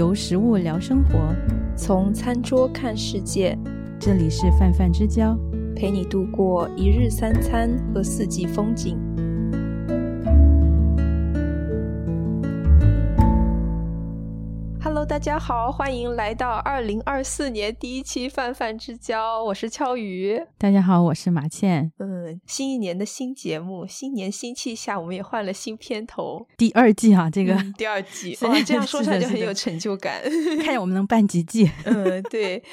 由食物聊生活，从餐桌看世界。这里是泛泛之交，陪你度过一日三餐和四季风景。家好，欢迎来到二零二四年第一期泛泛之交，我是俏鱼。大家好，我是马倩。嗯，新一年的新节目，新年新气象，我们也换了新片头，第二季哈，这个、嗯第二季，哇，这样说出来就很有成就感。看我们能办几季。嗯，对。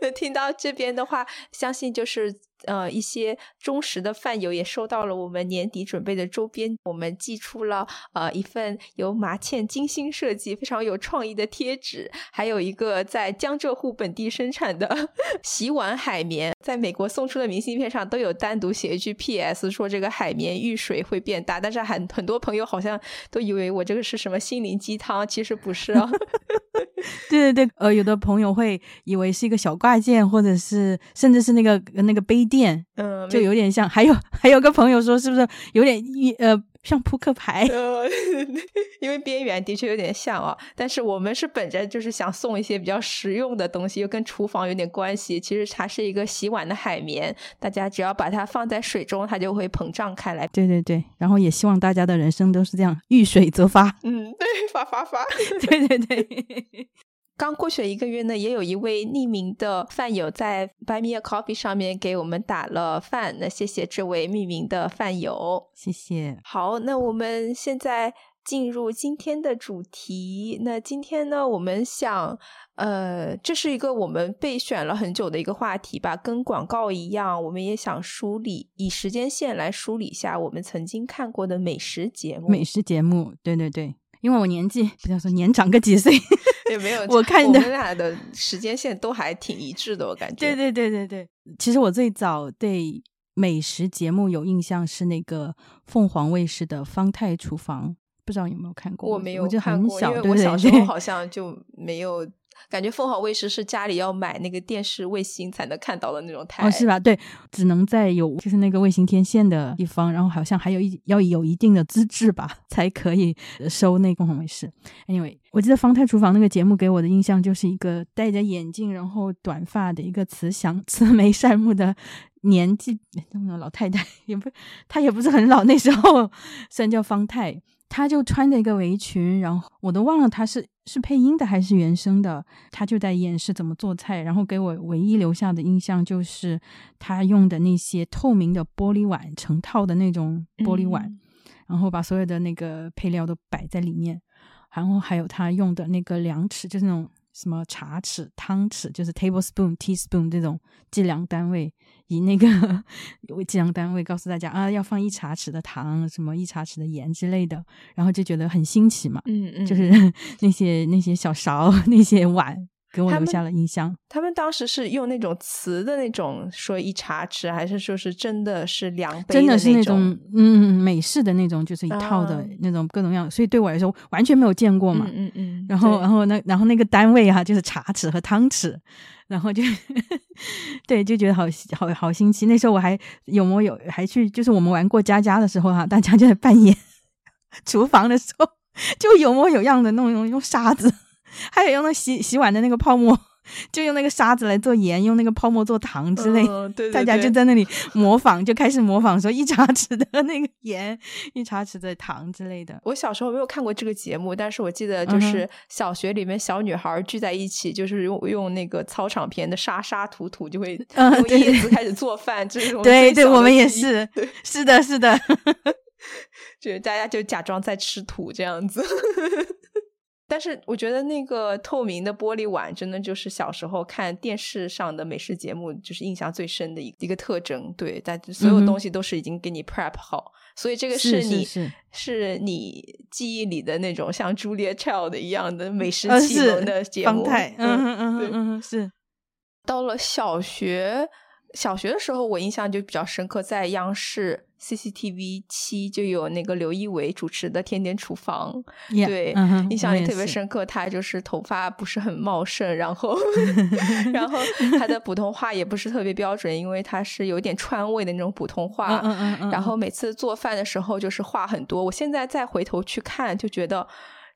那 听到这边的话，相信就是呃一些忠实的饭友也收到了我们年底准备的周边，我们寄出了呃一份由麻茜精心设计、非常有创意的贴纸，还有一个在江浙沪本地生产的 洗碗海绵，在美国送出的明信片上都有单独写一句 P.S. 说这个海绵遇水会变大，但是很很多朋友好像都以为我这个是什么心灵鸡汤，其实不是 啊。对对对，呃，有的朋友会以为是一个小挂件，或者是甚至是那个那个杯垫，嗯，就有点像。还有还有个朋友说，是不是有点一呃像扑克牌？呃，因为边缘的确有点像啊，但是我们是本着就是想送一些比较实用的东西，又跟厨房有点关系。其实它是一个洗碗的海绵，大家只要把它放在水中，它就会膨胀开来。对对对，然后也希望大家的人生都是这样，遇水则发。嗯，对，发发发。对对 对。刚过去了一个月呢，也有一位匿名的饭友在 Buy Me a Coffee 上面给我们打了饭，那谢谢这位匿名的饭友，谢谢。好，那我们现在进入今天的主题。那今天呢，我们想，呃，这是一个我们备选了很久的一个话题吧，跟广告一样，我们也想梳理，以时间线来梳理一下我们曾经看过的美食节目。美食节目，对对对，因为我年纪不要说年长个几岁。也没有，我看的我们俩的时间线都还挺一致的，我感觉。对对对对对，其实我最早对美食节目有印象是那个凤凰卫视的《方太厨房》，不知道有没有看过？我没有我就，很小，我小时候好像就没有。感觉凤凰卫视是家里要买那个电视卫星才能看到的那种台，哦，是吧？对，只能在有就是那个卫星天线的地方，然后好像还有一要有一定的资质吧，才可以收那凤凰卫视。Anyway，我记得《方太厨房》那个节目给我的印象就是一个戴着眼镜，然后短发的一个慈祥、慈眉善目的年纪老太太，也不，她也不是很老，那时候虽然叫方太。她就穿着一个围裙，然后我都忘了他是是配音的还是原声的。他就在演示怎么做菜，然后给我唯一留下的印象就是他用的那些透明的玻璃碗，成套的那种玻璃碗，嗯然后把所有的那个配料都摆在里面，然后还有他用的那个量尺，就是那种什么茶尺、汤匙，就是 tablespoon、teaspoon 这种计量单位。以那个为计量单位告诉大家啊，要放一茶匙的糖，什么一茶匙的盐之类的，然后就觉得很新奇嘛。嗯嗯，就是 那些那些小勺、那些碗，给我留下了印象。他们当时是用那种瓷的那种说一茶匙，还是说是真的是量杯真的是那种嗯美式的那种，就是一套的啊那种各种样，所以对我来说完全没有见过嘛。嗯嗯嗯，然后，然后那然后那个单位哈、就是茶匙和汤匙，然后就 对，就觉得好好好新奇。那时候我还有模有还去，就是我们玩过家家的时候哈、大家就在扮演厨房的时候，就有模有样的弄用用沙子，还有用那洗洗碗的那个泡沫，就用那个沙子来做盐，用那个泡沫做糖之类。嗯对对大家就在那里模仿，就开始模仿说一茶匙的那个盐，一茶匙的糖之类的。我小时候没有看过这个节目，但是我记得就嗯是小学里面小女孩聚在一起，就是用用那个操场边的沙沙土土，就会用叶子开始做饭，这种对对，我们也是，是的，是的。就大家就假装在吃土这样子。但是我觉得那个透明的玻璃碗，真的就是小时候看电视上的美食节目，就是印象最深的一一个特征。对，但所有东西都是已经给你 prep 好，所以这个是你是是你记忆里的那种像 Julia Child 一样的美食呃启蒙的节目。方太，嗯嗯嗯，是到了小学，小学的时候，我印象就比较深刻，在央视 CCTV 七就有那个刘仪伟主持的《天天厨房》Yeah，对，印象也特别深刻。他就是头发不是很茂盛，然后 然后他的普通话也不是特别标准，因为他是有点川味的那种普通话。嗯嗯嗯嗯，然后每次做饭的时候就是话很多。我现在再回头去看，就觉得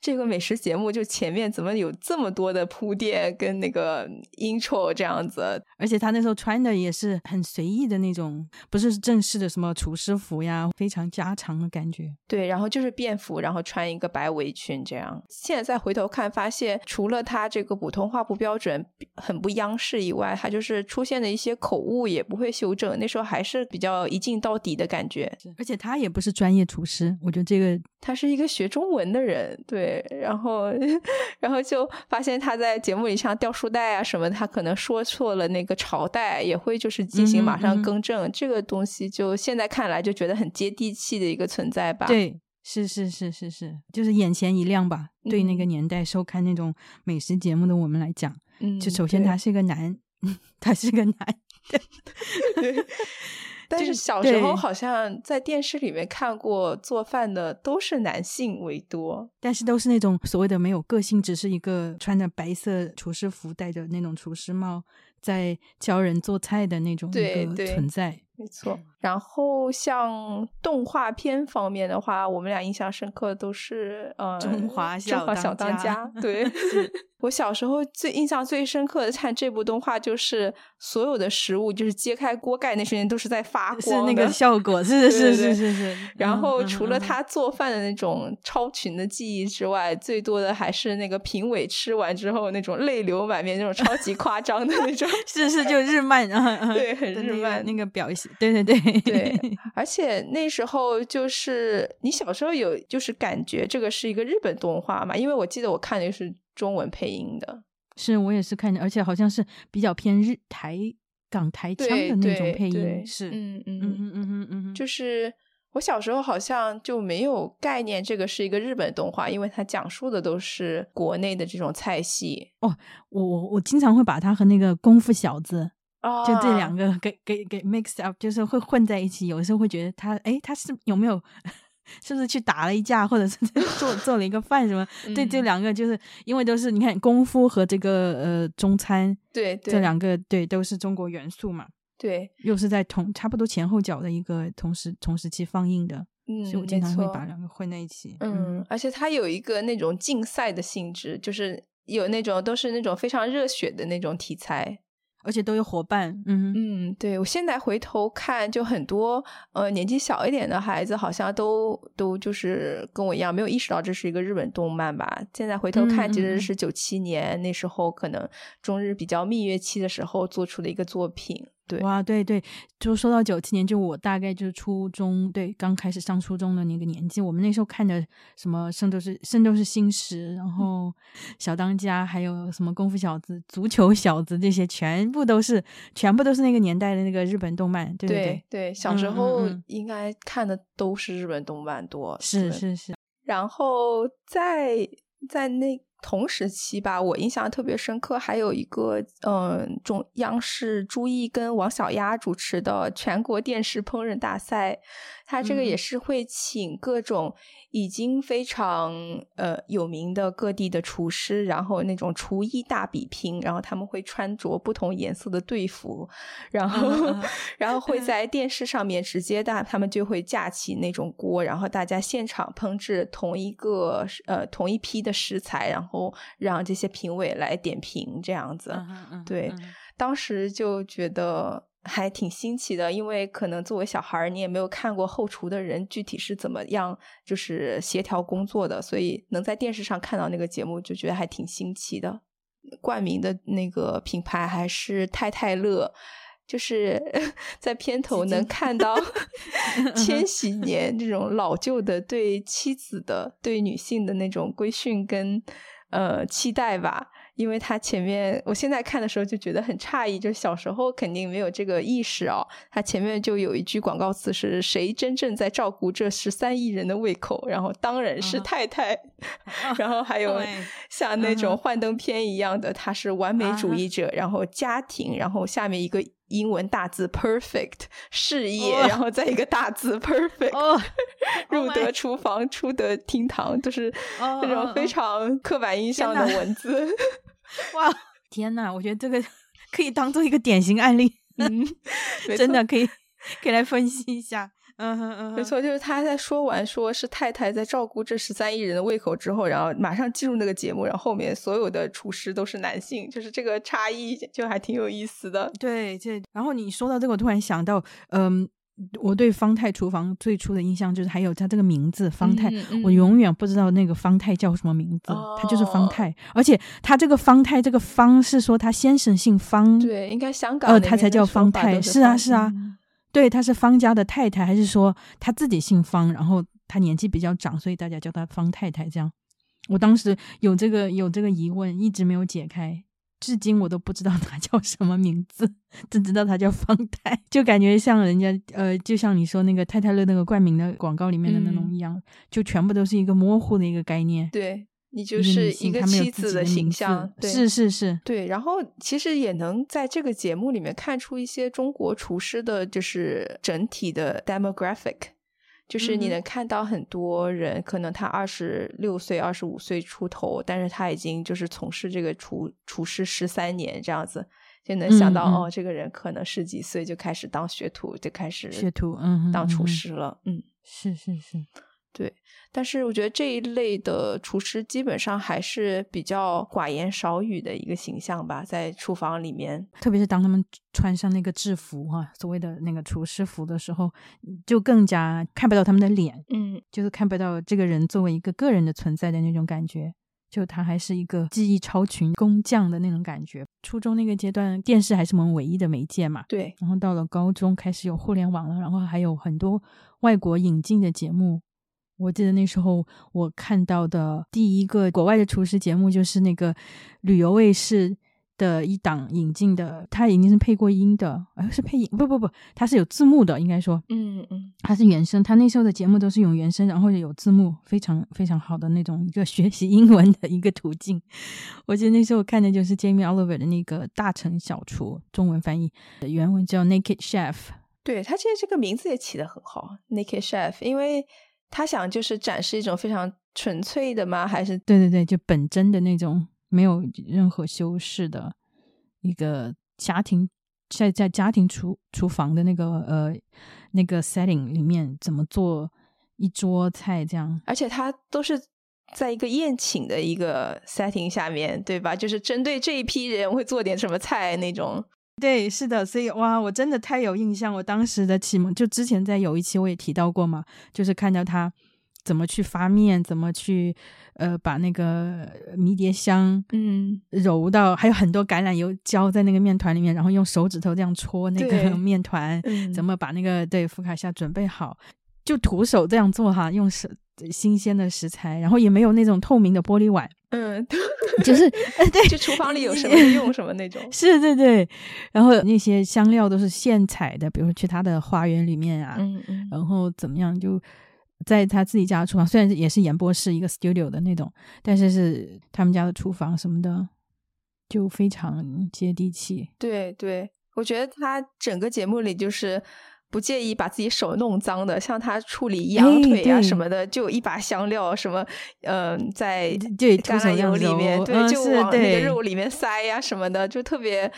这个美食节目就前面怎么有这么多的铺垫跟那个 intro 这样子，而且他那时候穿的也是很随意的那种，不是正式的什么厨师服呀，非常家常的感觉。对，然后就是便服，然后穿一个白围裙这样。现在再回头看，发现除了他这个普通话不标准、很不央视以外，他就是出现的一些口误也不会修正。那时候还是比较一镜到底的感觉。而且他也不是专业厨师，我觉得这个他是一个学中文的人，对。然后，然后就发现他在节目里像掉书袋啊什么，他可能说错了那个朝代，也会就是进行马上更正。这个东西就现在看来就觉得很接地气的一个存在吧。对，是是是是是，就是眼前一亮吧。对那个年代收看那种美食节目的我们来讲，嗯，就首先他是个男，他是个男，对。但是小时候好像在电视里面看过做饭的都是男性为多，但是都是那种所谓的没有个性，只是一个穿着白色厨师服、戴着那种厨师帽在教人做菜的那种一个存在。没错，然后像动画片方面的话，我们俩印象深刻的都是呃，中华小当家。对，我小时候最印象最深刻的看这部动画，就是所有的食物就是揭开锅盖那瞬间都是在发光，是那个效果，是是是是是。然后除了他做饭的那种超群的技艺之外，最多的还是那个评委吃完之后那种泪流满面、那种超级夸张的那种，是是就日漫，对，很日漫那个表现。对对对对，而且那时候就是你小时候有就是感觉这个是一个日本动画嘛？因为我记得我看的是中文配音的，是我也是看见，而且好像是比较偏日台港台腔的那种配音，是嗯嗯嗯嗯嗯嗯，就是我小时候好像就没有概念这个是一个日本动画，因为它讲述的都是国内的这种菜系。哦，我我我经常会把它和那个功夫小子。就这两个给给给 mix up，就是会混在一起。有的时候会觉得他，哎，他是有没有，是不是去打了一架，或者是 做做了一个饭什么？对，这两个就是因为都是你看功夫和这个呃中餐，对，这两个对都是中国元素嘛。对，又是在同差不多前后脚的一个同时同时期放映的，嗯，所以我经常会把两个混在一起。嗯，而且它有一个那种竞赛的性质，就是有那种都是那种非常热血的那种题材。而且都有伙伴，嗯嗯，对我现在回头看，就很多呃年纪小一点的孩子，好像都都就是跟我一样，没有意识到这是一个日本动漫吧。现在回头看，其实是九七年那时候，可能中日比较蜜月期的时候做出的一个作品。对，哇，对对，就说到九七年，就我大概就是初中，对，刚开始上初中的那个年纪，我们那时候看的什么《圣斗士》《圣斗士星矢》，然后《小当家》，还有什么《功夫小子》《足球小子》这些，全部都是，全部都是那个年代的那个日本动漫，对对对，小时候应该看的都是日本动漫多，是是是，然后在在那。同时期吧，我印象特别深刻，还有一个嗯，中央视朱毅跟王小丫主持的全国电视烹饪大赛，他这个也是会请各种。已经非常呃有名的各地的厨师，然后那种厨艺大比拼，然后他们会穿着不同颜色的队服，然后 然后会在电视上面直接大，他们就会架起那种锅，然后大家现场烹制同一个呃同一批的食材，然后让这些评委来点评这样子。对，当时就觉得。还挺新奇的，因为可能作为小孩儿，你也没有看过后厨的人具体是怎么样，就是协调工作的，所以能在电视上看到那个节目，就觉得还挺新奇的。冠名的那个品牌还是太太乐，就是 在片头能 看到千禧年这种老旧的对妻子的、对女性的那种规训跟呃期待吧。因为他前面，我现在看的时候就觉得很诧异，就小时候肯定没有这个意识哦。他前面就有一句广告词是“谁真正在照顾这十三亿人的胃口”，然后当然是太太，然后还有像那种幻灯片一样的，他是完美主义者，然后家庭，然后下面一个英文大字 “perfect”，事业，然后再一个大字 “perfect”，入得厨房，出得厅堂，就是那种非常刻板印象的文字。哇，天呐！我觉得这个可以当做一个典型案例，嗯，真的可以可以来分析一下。嗯哼嗯哼，没错，就是他在说完说是太太在照顾这十三亿人的胃口之后，然后马上进入那个节目，然后后面所有的厨师都是男性，就是这个差异就还挺有意思的。对，这然后你说到这个，我突然想到，嗯。我对方太厨房最初的印象就是还有他这个名字方太，我永远不知道那个方太叫什么名字，他就是方太，而且他这个方太这个方是说他先生姓方，对，应该香港呃他才叫方太，是啊是啊，对，她是方家的太太，还是说她自己姓方，然后她年纪比较长，所以大家叫她方太太这样。我当时有这个有这个疑问，一直没有解开。至今我都不知道她 叫什么名字，只知道她叫方太，就感觉像人家呃，就像你说那个太太乐那个冠名的广告里面的那种一样，就全部都是一个模糊的一个概念。对你就是一个妻子的形象，是是是，对。然后其实也能在这个节目里面看出一些中国厨师的，就是整体的 demographic。就是你能看到很多人，可能他二十六岁、二十五岁出头，但是他已经就是从事这个厨厨师十三年这样子，就能想到哦，这个人可能十几岁就开始当学徒，就开始学徒，嗯，当厨师了，嗯，是是是。对，但是我觉得这一类的厨师基本上还是比较寡言少语的一个形象吧，在厨房里面，特别是当他们穿上那个制服哈，所谓的那个厨师服的时候，就更加看不到他们的脸，嗯，就是看不到这个人作为一个个人的存在的那种感觉，就他还是一个技艺超群工匠的那种感觉。初中那个阶段，电视还是我们唯一的媒介嘛，对，然后到了高中开始有互联网了，然后还有很多外国引进的节目。我记得那时候我看到的第一个国外的厨师节目就是那个旅游卫视的一档引进的，它已经是配过音的，哎，是配音？不不不，它是有字幕的，应该说，嗯嗯，它是原声。它那时候的节目都是用原声，然后有字幕，非常非常好的那种一个学习英文的一个途径。我记得那时候我看的就是 Jamie Oliver 的那个大成小厨，中文翻译的原文叫 Naked Chef。对他其实这个名字也起得很好，Naked Chef，因为。他想就是展示一种非常纯粹的吗？还是对对对，就本真的那种，没有任何修饰的一个家庭，在在家庭厨厨房的那个呃那个 setting 里面怎么做一桌菜这样？而且他都是在一个宴请的一个 setting 下面对吧？就是针对这一批人会做点什么菜那种。对，是的，所以哇，我真的太有印象。我当时的启蒙，就之前在有一期我也提到过嘛，就是看到他怎么去发面，怎么去呃把那个迷迭香嗯揉到，还有很多橄榄油浇在那个面团里面，然后用手指头这样搓那个 面团，怎么把那个对福卡夏准备好，就徒手这样做哈，用手新鲜的食材，然后也没有那种透明的玻璃碗。嗯，就是，对，就厨房里有什么用什么那种。是，对，对。然后那些香料都是现采的，比如说去他的花园里面啊，嗯嗯。然后怎么样？就在他自己家的厨房，虽然也是演播室一个 studio 的那种，但是是他们家的厨房什么的，就非常接地气。对，对，我觉得他整个节目里就是。不介意把自己手弄脏的，像他处理羊腿啊什么的，就一把香料什么，嗯，在橄榄油里面，对，就往那个肉里面塞呀什么的，就特别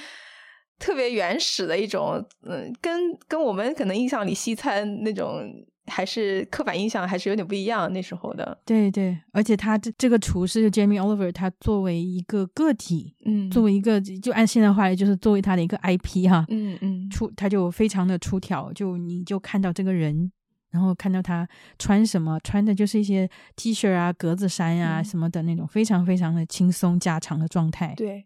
特别原始的一种，嗯，跟跟我们可能印象里西餐那种。还是刻板印象还是有点不一样，那时候的。对对，而且他这这个厨师 Jamie Oliver，他作为一个个体，嗯，作为一个就按现在话来，就是作为他的一个 IP 哈，嗯嗯，出他就非常的出挑，就你就看到这个人，然后看到他穿什么，穿的就是一些 T 恤啊、格子衫啊什么的那种，非常非常的轻松家常的状态。对。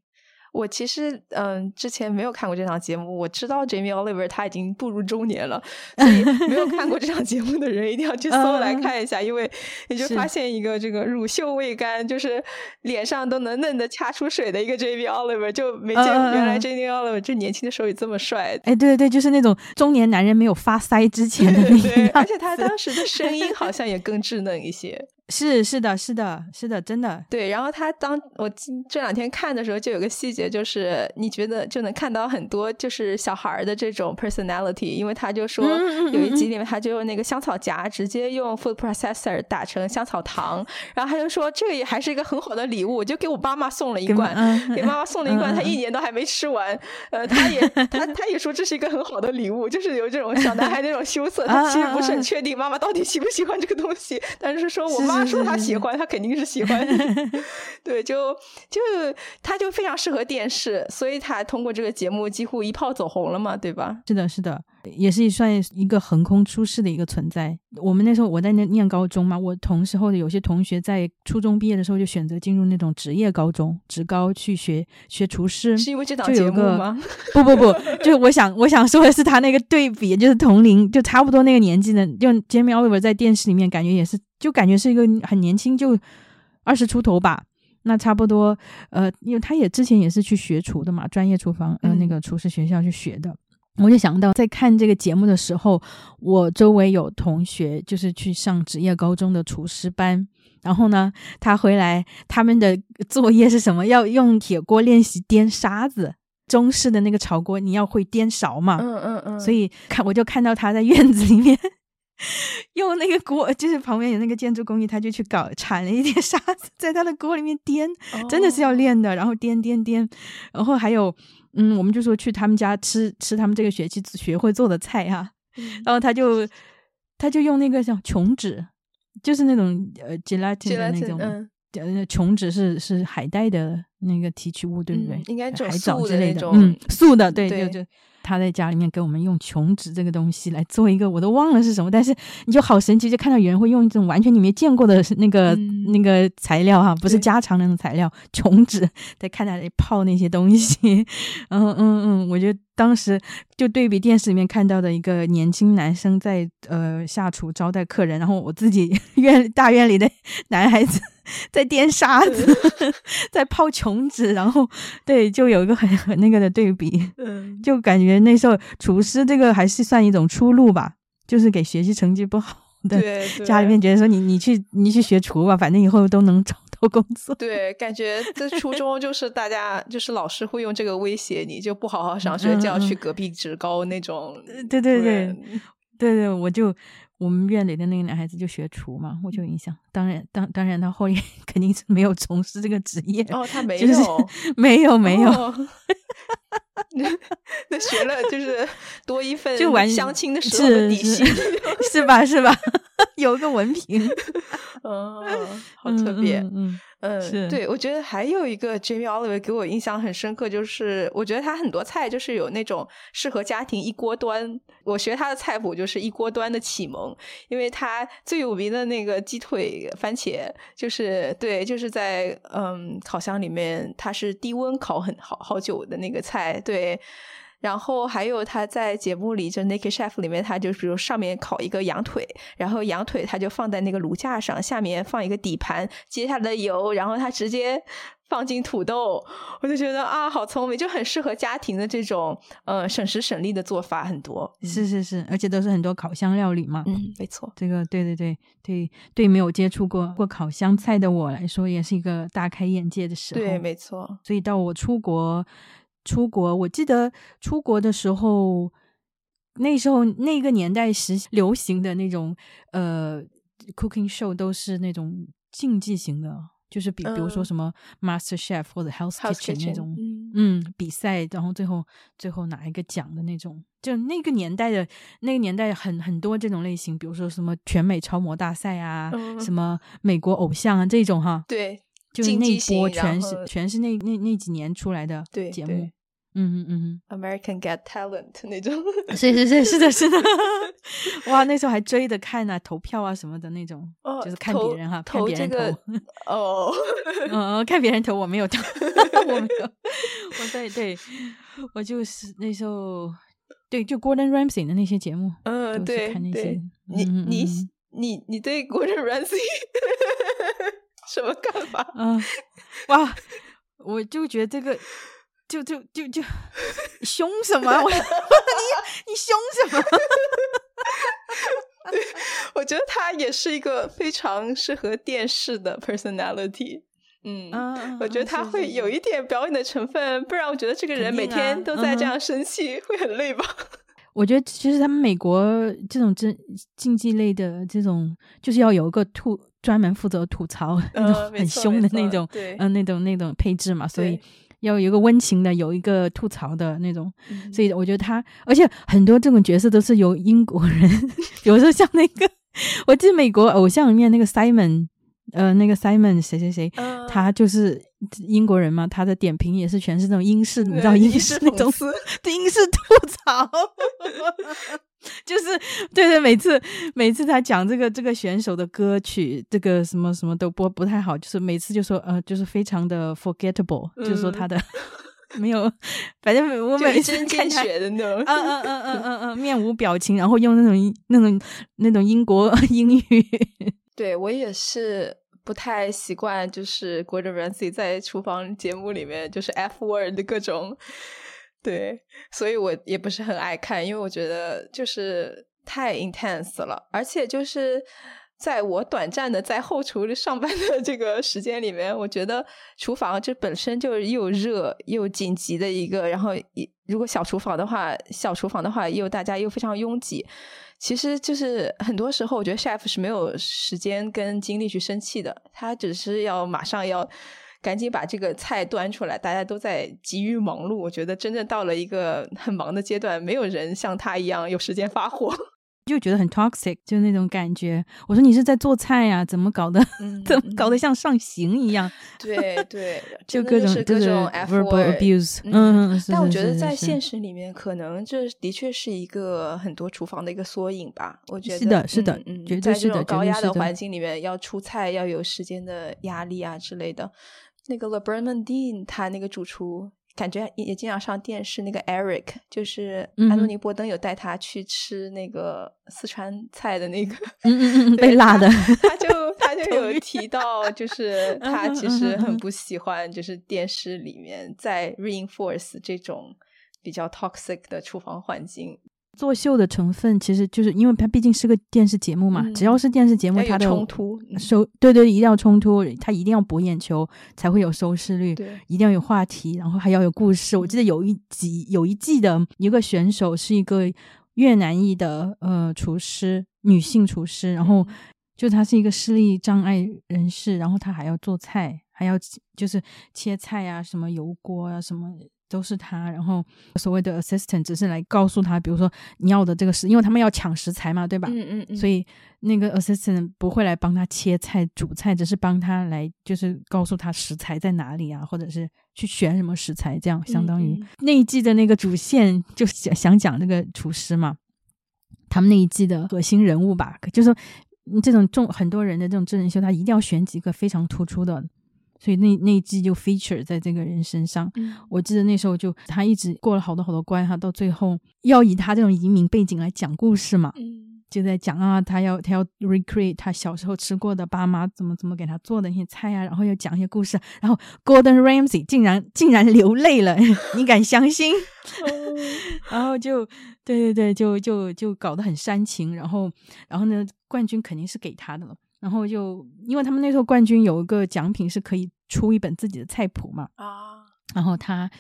我其实嗯，之前没有看过这场节目。我知道 Jamie Oliver 他已经步入中年了，所以没有看过这场节目的人一定要去搜来看一下，因为你就发现一个这个乳臭未干，就是脸上都能嫩的掐出水的一个 Jamie Oliver，就没见过原来 Jamie Oliver 这年轻的时候也这么帅。哎，对对对，就是那种中年男人没有发腮之前的那对，而且他当时的声音好像也更稚嫩一些。是是的，是的，是的，真的。对，然后他当我这两天看的时候，就有个细节，就是你觉得就能看到很多就是小孩的这种 personality，因为他就说有一集里面他就用那个香草夹直接用 food processor 打成香草糖，然后他就说这个也还是一个很好的礼物，就给我爸妈送了一罐，给妈妈送了一罐，他一年都还没吃完，呃，他也他他也说这是一个很好的礼物，就是有这种小男孩那种羞涩，他其实不是很确定妈妈到底喜不喜欢这个东西，但是说我妈。妈说他喜欢，他肯定是喜欢。对，就就他就非常适合电视，所以他通过这个节目几乎一炮走红了嘛，对吧？是的，是的，也是算一个横空出世的一个存在。我们那时候我在那念高中嘛，我同时候的有些同学在初中毕业的时候就选择进入那种职业高中，职高去学学厨师，是因为这档节目吗？不不不，就是我想我想说的是他那个对比，就是同龄就差不多那个年纪的，就 Jamie Oliver 在电视里面感觉也是。就感觉是一个很年轻，就二十出头吧。那差不多，呃，因为他也之前也是去学厨的嘛，专业厨房，呃，那个厨师学校去学的。我就想到在看这个节目的时候，我周围有同学就是去上职业高中的厨师班，然后呢，他回来他们的作业是什么？要用铁锅练习颠沙子，中式的那个炒锅，你要会颠勺嘛？嗯嗯嗯。所以看我就看到他在院子里面。用那个锅，就是旁边有那个建筑工艺，他就去搞铲了一点沙子，在他的锅里面颠，真的是要练的。然后颠颠颠，然后还有，嗯，我们就说去他们家吃吃他们这个学期学会做的菜哈。然后他就他就用那个叫琼脂，就是那种呃 gelatin 的那种，呃，琼脂是是海带的那个提取物，对不对？应该海藻之类的，嗯，素的，对，就就。他在家里面给我们用琼脂这个东西来做一个，我都忘了是什么，但是你就好神奇，就看到有人会用一种完全你没见过的那个那个材料哈，不是家常那种材料，琼脂在看他里泡那些东西，嗯嗯嗯，我觉得当时就对比电视里面看到的一个年轻男生在呃下厨招待客人，然后我自己 院大院里的 男孩子。在颠沙子，在泡琼脂，然后对，就有一个很很那个的对比，嗯，就感觉那时候厨师这个还是算一种出路吧，就是给学习成绩不好的家里面觉得说你你去你去学厨吧，反正以后都能找到工作。对，感觉在初中就是大家就是老师会用这个威胁你，就不好好上学就要去隔壁职高那种。对对对 对对，我就。我们院里的那个男孩子就学厨嘛，我就有印象。当然，当当然，他后面 肯定是没有从事这个职业。哦，他没有，没有，没有。那学了就是多一份就玩相亲的时候的底薪，是吧？是吧？有个文凭，哦，好特别，嗯。嗯，对，我觉得还有一个 Jamie Oliver 给我印象很深刻，就是我觉得他很多菜就是有那种适合家庭一锅端。我学他的菜谱就是一锅端的启蒙，因为他最有名的那个鸡腿番茄，就是对，就是在嗯烤箱里面，它是低温烤很好好久的那个菜，对。然后还有他在节目里，就 Naked Chef 里面，他就比如上面烤一个羊腿，然后羊腿他就放在那个炉架上，下面放一个底盘，接下来的油，然后他直接放进土豆，我就觉得啊，好聪明，就很适合家庭的这种呃省时省力的做法很多。是是是，而且都是很多烤箱料理嘛。嗯，没错。这个对对对对对，没有接触过过烤箱菜的我来说，也是一个大开眼界的时候。对，没错。所以到我出国。出国，我记得出国的时候，那时候那个年代时流行的那种呃 cooking show 都是那种竞技型的，就是比比如说什么 Master Chef 或者 House Kitchen 那种，嗯，比赛，然后最后最后拿一个奖的那种，就那个年代的那个年代很很多这种类型，比如说什么全美超模大赛啊，什么美国偶像啊这种哈，对。就那一波全是全是那那那几年出来的节目，嗯嗯嗯，American Get Talent 那种，是是是是的是的，哇，那时候还追着看啊，投票啊什么的那种，就是看别人哈，看别人投，哦，嗯，看别人投，我没有投，我没有，我对对，我就是那时候对，就 Gordon Ramsay 的那些节目，嗯，对，看那些，你你你你对 Gordon Ramsay。什么看法？嗯，哇，我就觉得这个，就就就就凶什么？我 你你凶什么？我 我觉得他也是一个非常适合电视的 personality。嗯，我觉得他会有一点表演的成分，不然我觉得这个人每天都在这样生气，会很累吧？我觉得其实他们美国这种竞竞技类的这种，就是要有一个吐专门负责吐槽那种很凶的那种，嗯，那种那种配置嘛，所以要有一个温情的，有一个吐槽的那种。所以我觉得他，而且很多这种角色都是由英国人，比如说像那个，我记得美国偶像里面那个 Simon。呃，那个 Simon 谁谁谁，他就是英国人嘛，他的点评也是全是那种英式，你知道英式那种 英式吐槽，就是对对，每次每次他讲这个这个选手的歌曲，这个什么什么都不不太好，就是每次就说呃，就是非常的 forgettable，就是说他的 没有，反正我每次看血的那种，嗯嗯嗯嗯嗯嗯，面无表情，然后用那种那种那种英国 英语，对我也是。不太习惯，就是 Gordon Ramsay 在厨房节目里面就是 F word 的各种，对，所以我也不是很爱看，因为我觉得就是太 intense 了，而且就是在我短暂的在后厨上班的这个时间里面，我觉得厨房这本身就又热又紧急的一个，然后如果小厨房的话，小厨房的话又大家又非常拥挤。其实就是很多时候，我觉得 chef 是没有时间跟精力去生气的，他只是要马上要赶紧把这个菜端出来，大家都在急于忙碌。我觉得真正到了一个很忙的阶段，没有人像他一样有时间发火。就觉得很 toxic，就那种感觉。我说你是在做菜呀？怎么搞的？怎么搞得像上刑一样？对 对，就各种各种 verbal abuse。嗯，但我觉得在现实里面，可能这的确是一个很多厨房的一个缩影吧。我觉得是的，是的，嗯，在这种高压的环境里面，要出菜要有时间的压力啊之类的。那个 LeBron Dean 他那个主厨。感觉也也经常上电视，那个 Eric 就是安东尼·波登有带他去吃那个四川菜的那个，嗯嗯嗯，被辣的，他就 他就有提到，就 是他其实很不喜欢，就是电视里面在 reinforce 这种比较 toxic 的厨房环境。作秀的成分其实就是因为它毕竟是个电视节目嘛，只要是电视节目，它的冲突收对对，一定要冲突，它一定要博眼球才会有收视率，对，一定要有话题，然后还要有故事。我记得有一集有一季的一个选手是一个越南裔的呃厨师，女性厨师，然后就她是一个视力障碍人士，然后她还要做菜，还要就是切菜啊，什么油锅啊，什么。都是他，然后所谓的 assistant 只是来告诉他，比如说你要的这个食，因为他们要抢食材嘛，对吧？嗯嗯嗯。所以那个 assistant 不会来帮他切菜、煮菜，只是帮他来就是告诉他食材在哪里啊，或者是去选什么食材，这样相当于那一季的那个主线就想想讲那个厨师嘛，他们那一季的核心人物吧，就是说这种重很多人的这种真人秀，他一定要选几个非常突出的。所以那那一季就 feature 在这个人身上。我记得那时候就他一直过了好多好多关，哈到最后要以他这种移民背景来讲故事嘛，就在讲啊，他要他要 recreate 他小时候吃过的爸妈怎么怎么给他做的那些菜啊，然后要讲一些故事，然后 Gordon Ramsay 竟然竟然流泪了，你敢相信？然后就对对对，就就就搞得很煽情，然后然后呢，冠军肯定是给他的了。然后就，因为他们那时候冠军有一个奖品是可以出一本自己的菜谱嘛啊，然后他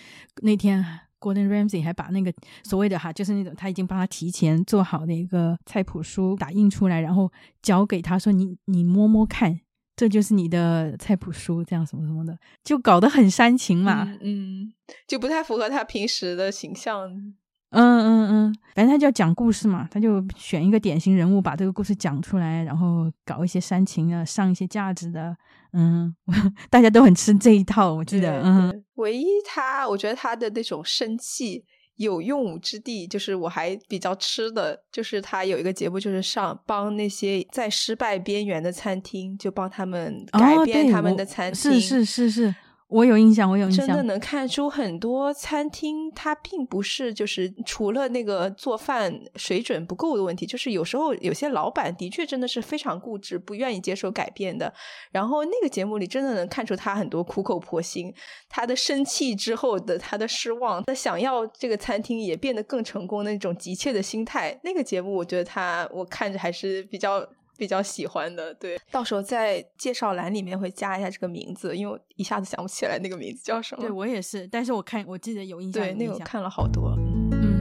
那天 Gordon Ramsay 还把那个所谓的哈，就是那种他已经帮他提前做好的一个菜谱书打印出来，然后交给他说你你摸摸看，这就是你的菜谱书，这样什么什么的，就搞得很煽情嘛，嗯，就不太符合他平时的形象。嗯嗯嗯，反正他就要讲故事嘛，他就选一个典型人物，把这个故事讲出来，然后搞一些煽情啊，上一些价值的，嗯，大家都很吃这一套，我记得，嗯，唯一他，我觉得他的那种生气有用武之地，就是我还比较吃的，就是他有一个节目，就是上帮那些在失败边缘的餐厅，就帮他们改变他们的餐厅，是是是是。我有印象，我有印象，真的能看出很多餐厅它并不是就是除了那个做饭水准不够的问题，就是有时候有些老板的确真的是非常固执，不愿意接受改变的。然后那个节目里真的能看出他很多苦口婆心，他的生气之后的他的失望，他想要这个餐厅也变得更成功的那种急切的心态。那个节目我觉得他我看着还是比较比较喜欢的。对，到时候在介绍栏里面会加一下这个名字，因为我一下子想不起来那个名字叫什么。对我也是，但是我看我记得有印象，对那个我看了好多。嗯嗯。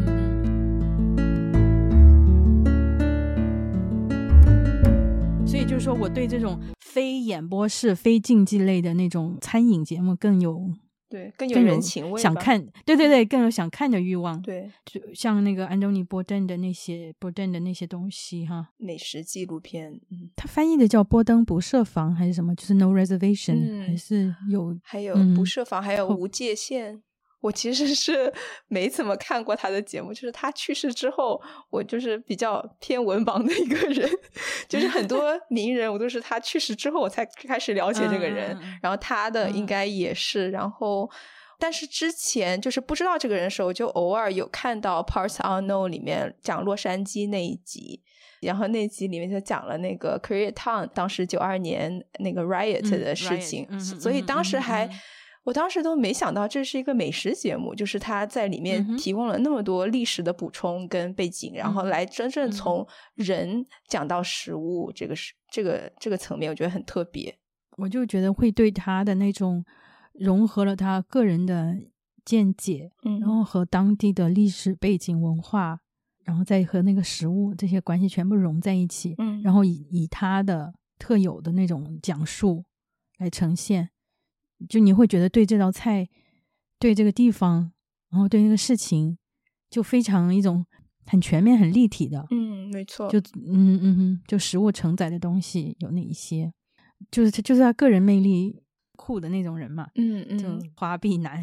所以就是说，我对这种非演播室、非竞技类的那种餐饮节目更有。对，更有人情味，想看，对对对，更有想看的欲望。对，就像那个安东尼·波顿的那些波顿的那些东西哈，美食纪录片，嗯，他翻译的叫波登不设防还是什么？就是 No Reservation，还是有还有不设防，还有无界限。我其实是没怎么看过他的节目，就是他去世之后，我就是比较偏文盲的一个人，就是很多 名人我都是他去世之后我才开始了解这个人，然后他的应该也是，然后但是之前就是不知道这个人的时候，就偶尔有看到 Parts Unknown 里面讲洛杉矶那一集，然后那集里面就讲了那个 Koreatown 当时九二年那个 Riot 的事情，所以当时还。我当时都没想到这是一个美食节目，就是他在里面提供了那么多历史的补充跟背景，然后来真正从人讲到食物这个是这个这个层面，我觉得很特别。我就觉得会对他的那种融合了他个人的见解，嗯，然后和当地的历史背景文化，然后再和那个食物这些关系全部融在一起，嗯，然后以以他的特有的那种讲述来呈现。就你会觉得对这道菜，对这个地方，然后对那个事情，就非常一种很全面、很立体的。嗯，没错。就嗯嗯哼，就食物承载的东西有哪一些？就是他，就是他个人魅力。酷的那种人嘛，嗯嗯，就花臂男，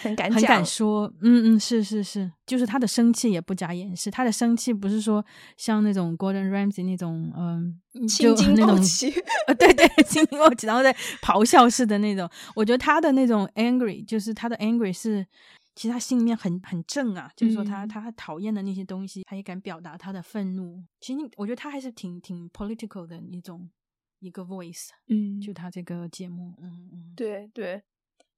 很 敢很敢说，嗯嗯，是是是，就是他的生气也不加掩饰，他的生气不是说像那种 Gordon Ramsay 那种，嗯，青筋暴起，呃，对对，青筋暴起，然后在咆哮式的那种，我觉得他的那种 angry，就是他的 angry 是，其实他心里面很很正啊，就是说他他讨厌的那些东西，他也敢表达他的愤怒，其实我觉得他还是挺挺 political 的一种。一个 voice，嗯，就他这个节目，嗯嗯，对对，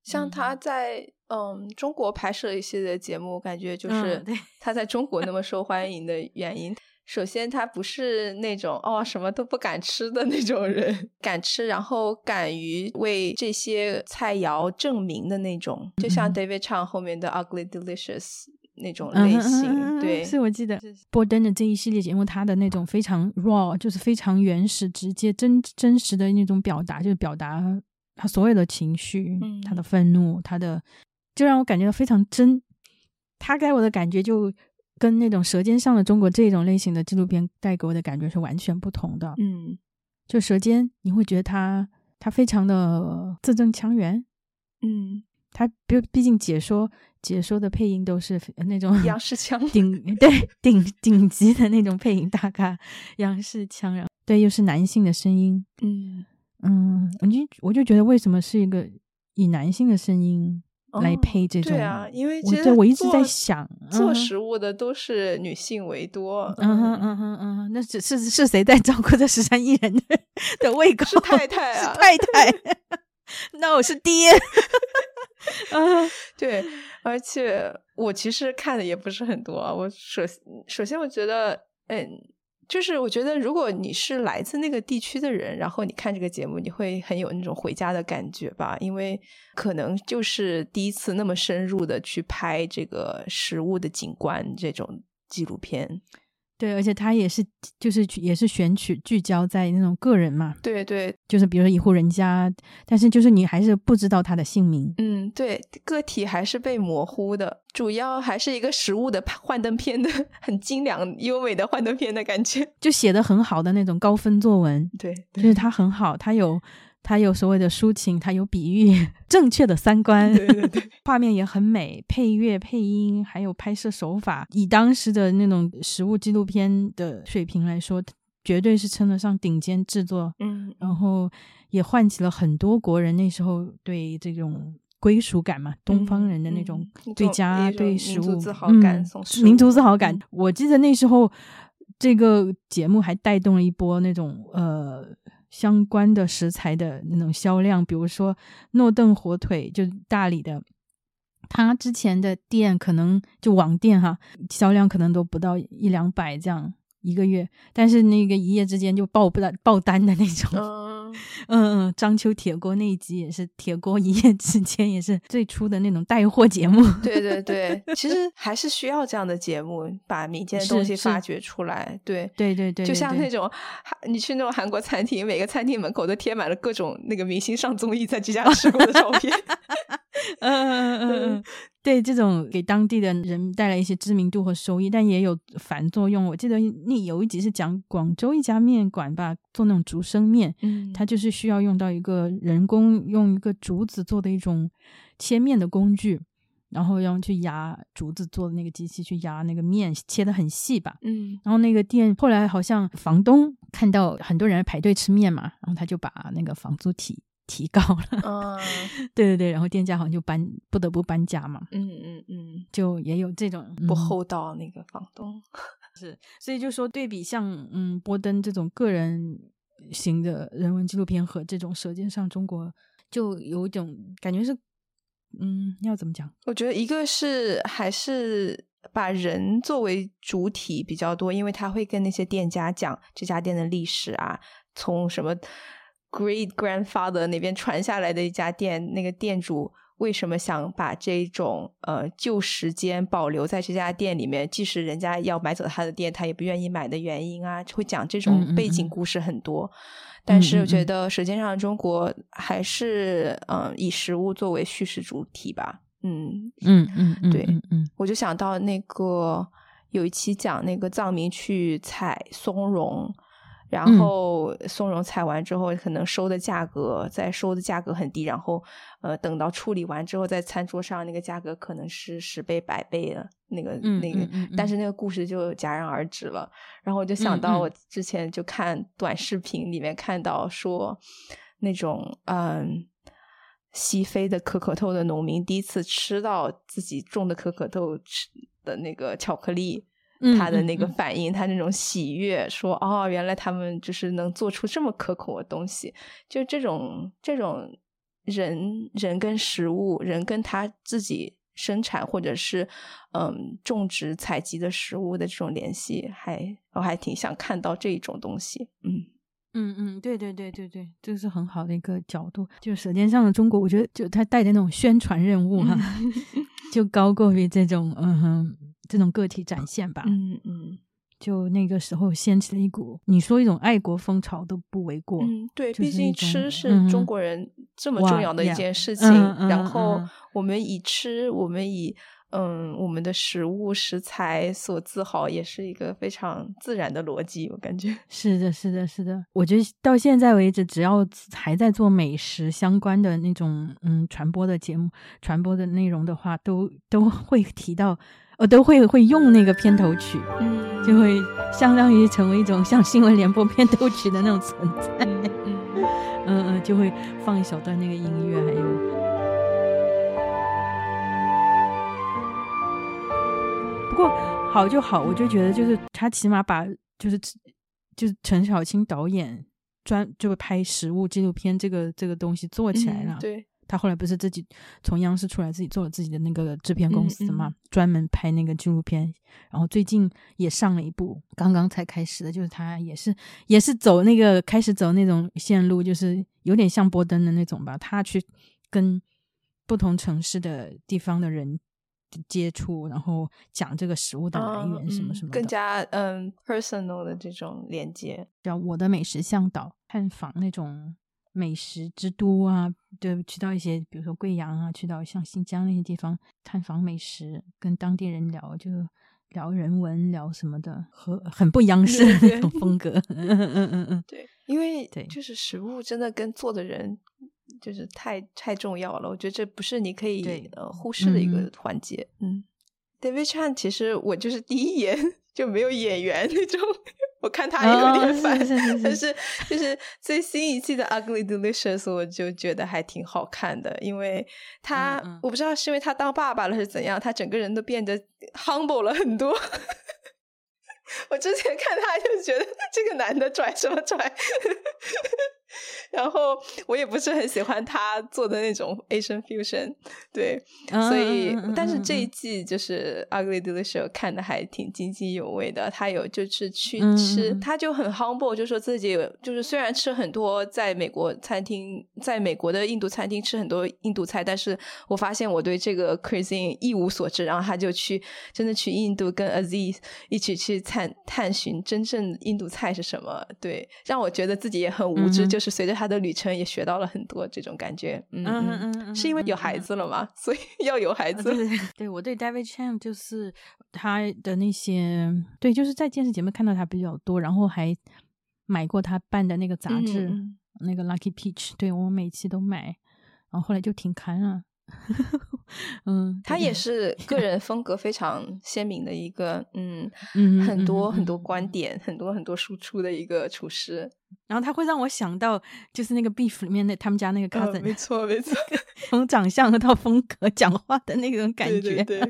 像他在嗯中国拍摄一些的节目，感觉就是 他在中国那么受 欢迎的原因。首先，他不是那种哦什么都不敢吃的那种人，敢吃，然后敢于为这些菜肴证明的那种，就像 David Chang 后面的 Ugly Delicious。那种类型，对，是我记得波登的这一系列节目，他的那种非常 raw，就是非常原始、直接、真真实的那种表达，就是表达他所有的情绪，他的愤怒，他的，就让我感觉到非常真。他给我的感觉就跟那种《舌尖上的中国》这种类型的纪录片带给我的感觉是完全不同的。嗯，就《舌尖》，你会觉得他他非常的字正腔圆。嗯。他毕毕竟解说解说的配音都是那种央视腔。顶对顶顶级的那种配音大咖，央视腔，然后对又是男性的声音，嗯。嗯，我就我就觉得为什么是一个以男性的声音来配这种？对啊，因为其实我一直在想，做食物的都是女性为多，嗯哼嗯哼嗯哼，那只是是谁在照顾这十三亿人的 的胃口？是太太啊，太太，那我是爹。啊，对，而且我其实看的也不是很多。我首首先，我觉得，嗯，就是我觉得，如果你是来自那个地区的人，然后你看这个节目，你会很有那种回家的感觉吧？因为可能就是第一次那么深入的去拍这个食物的景观这种纪录片。对，而且他也是，就是也是选取聚焦在那种个人嘛。对对，就是比如说一户人家，但是就是你还是不知道他的姓名。嗯，对，个体还是被模糊的，主要还是一个实物的幻灯片的，很精良优美的幻灯片的感觉，就写的很好的那种高分作文。对，就是他很好，他有。它有所谓的抒情，它有比喻，正确的三观，对对对，画面也很美，配乐、配音还有拍摄手法，以当时的那种实物纪录片的水平来说，绝对是称得上顶尖制作。嗯，然后也唤起了很多国人那时候对这种归属感嘛，东方人的那种对家、对食物自豪感，民族自豪感。我记得那时候这个节目还带动了一波那种呃。相关的食材的那种销量，比如说诺邓火腿，就大理的，他之前的店可能就网店哈，销量可能都不到一两百这样，一个月，但是那个一夜之间就爆不爆单的那种。嗯 嗯嗯，章丘铁锅那一集也是铁锅一夜之间也是最初的那种带货节目。对对 对，其实还是需要这样的节目，把民间的东西发掘出来。对对对对，就像那种你去那种韩国餐厅，每个餐厅门口都贴满了各种那个明星上综艺在居家吃过的照片。嗯嗯嗯嗯，对，这种给当地的人带来一些知名度和收益，但也有反作用。我记得那有一集是讲广州一家面馆吧，做那种竹升面，嗯，它就是需要用到一个人工用一个竹子做的一种切面的工具，然后要去压竹子做的那个机器去压那个面，切的很细吧，嗯，然后那个店后来好像房东看到很多人排队吃面嘛，然后他就把那个房租提。提高了，嗯，对对对，然后店家好像就搬，不得不搬家嘛，嗯嗯嗯，就也有这种不厚道那个房东，是，所以就说对比像嗯波登这种个人型的人文纪录片和这种《舌尖上中国》，就有一种感觉是，嗯，要怎么讲？我觉得一个是还是把人作为主体比较多，因为他会跟那些店家讲这家店的历史啊，从什么。Great grandfather 那边传下来的一家店，那个店主为什么想把这种呃旧时间保留在这家店里面？即使人家要买走他的店，他也不愿意买的原因啊，会讲这种背景故事很多。但是我觉得《舌尖上的中国》还是嗯以食物作为叙事主体吧。嗯嗯嗯，对，嗯，我就想到那个有一期讲那个藏民去采松茸。然后松茸采完之后，可能收的价格在收的价格很低，然后呃等到处理完之后，在餐桌上那个价格可能是十倍百倍的那个那个，但是那个故事就戛然而止了。然后我就想到我之前就看短视频里面看到说，那种嗯西非的可可豆的农民第一次吃到自己种的可可豆吃的那个巧克力。他的那个反应，他那种喜悦，说哦，原来他们就是能做出这么可口的东西，就这种这种人人跟食物，人跟他自己生产或者是嗯种植采集的食物的这种联系，还我还挺想看到这种东西，嗯。嗯嗯，对对对对对，这是很好的一个角度，就是《舌尖上的中国》，我觉得就他带着那种宣传任务哈，就高过于这种嗯哼。这种个体展现吧，嗯嗯，就那个时候掀起了一股，你说一种爱国风潮都不为过。嗯，对，毕竟吃是中国人这么重要的一件事情，然后我们以吃，我们以嗯我们的食物食材所自豪，也是一个非常自然的逻辑。我感觉 是的，是的，是的。我觉得到现在为止，只要还在做美食相关的那种嗯传播的节目、传播的内容的话，都都会提到。我都会会用那个片头曲，嗯，就会相当于成为一种像新闻联播片头曲的那种存在，嗯 嗯，就会放一小段那个音乐，还有，不过好就好，我就觉得就是他起码把就是就是陈小青导演专就拍实物纪录片这个这个东西做起来了，对。他后来不是自己从央视出来，自己做了自己的那个制片公司嘛，专门拍那个纪录片。然后最近也上了一部，刚刚才开始的，就是他也是也是走那个开始走那种线路，就是有点像波登的那种吧。他去跟不同城市的地方的人接触，然后讲这个食物的来源什么什么，更加嗯 personal 的这种连接，叫我的美食向导，探访那种。美食之都啊，对，去到一些，比如说贵阳啊，去到像新疆那些地方探访美食，跟当地人聊，就聊人文，聊什么的，和很不央视的 那种风格。嗯嗯嗯嗯，对，因为对，就是食物真的跟做的人就是太太重要了，我觉得这不是你可以呃忽视的一个环节。嗯，David Chan，其实我就是第一眼 就没有眼缘那种。我看他有点烦，但是。就是最新一季的《Ugly Delicious》，我就觉得还挺好看的，因为他我不知道是因为他当爸爸了是怎样，他整个人都变得 humble 了很多。我之前看他就觉得这个男的拽什么拽，然后我也不是很喜欢他做的那种 Asian fusion，对，所以但是这一季就是 Ugly Delicious 看的还挺津津有味的。他有就是去吃，他就很 humble，就说自己就是虽然吃很多在美国餐厅，在美国的印度餐厅吃很多印度菜，但是我发现我对这个 cuisine 一无所知。然后他就去真的去印度跟 Aziz 一起去探探寻真正印度菜是什么，对，让我觉得自己也很无知，就是随着他的旅程也学到了很多这种感觉。嗯嗯嗯，是因为有孩子了嘛，所以要有孩子。对我对 David Chan 就是他的那些，对，就是在电视节目看到他比较多，然后还买过他办的那个杂志，那个 Lucky Peach，对我每期都买，然后后来就停刊了。嗯，他也是个人风格非常鲜明的一个，嗯，很多很多观点，很多很多输出的一个厨师。然后他会让我想到，就是那个 Beef 里面那他们家那个 cousin，没错没错，从长相到风格、讲话的那种感觉。对，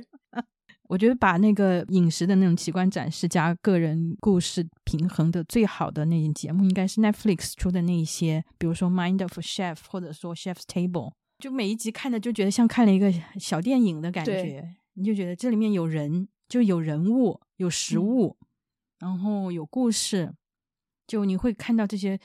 我觉得把那个饮食的那种奇观展示加个人故事平衡的最好的那些节目，应该是 Netflix 出的那一些，比如说 Mind of Chef，或者说 Chef's Table。就每一集看的就觉得像看了一个小电影的感觉，你就觉得这里面有人，就有人物，有食物，然后有故事，就你会看到这些。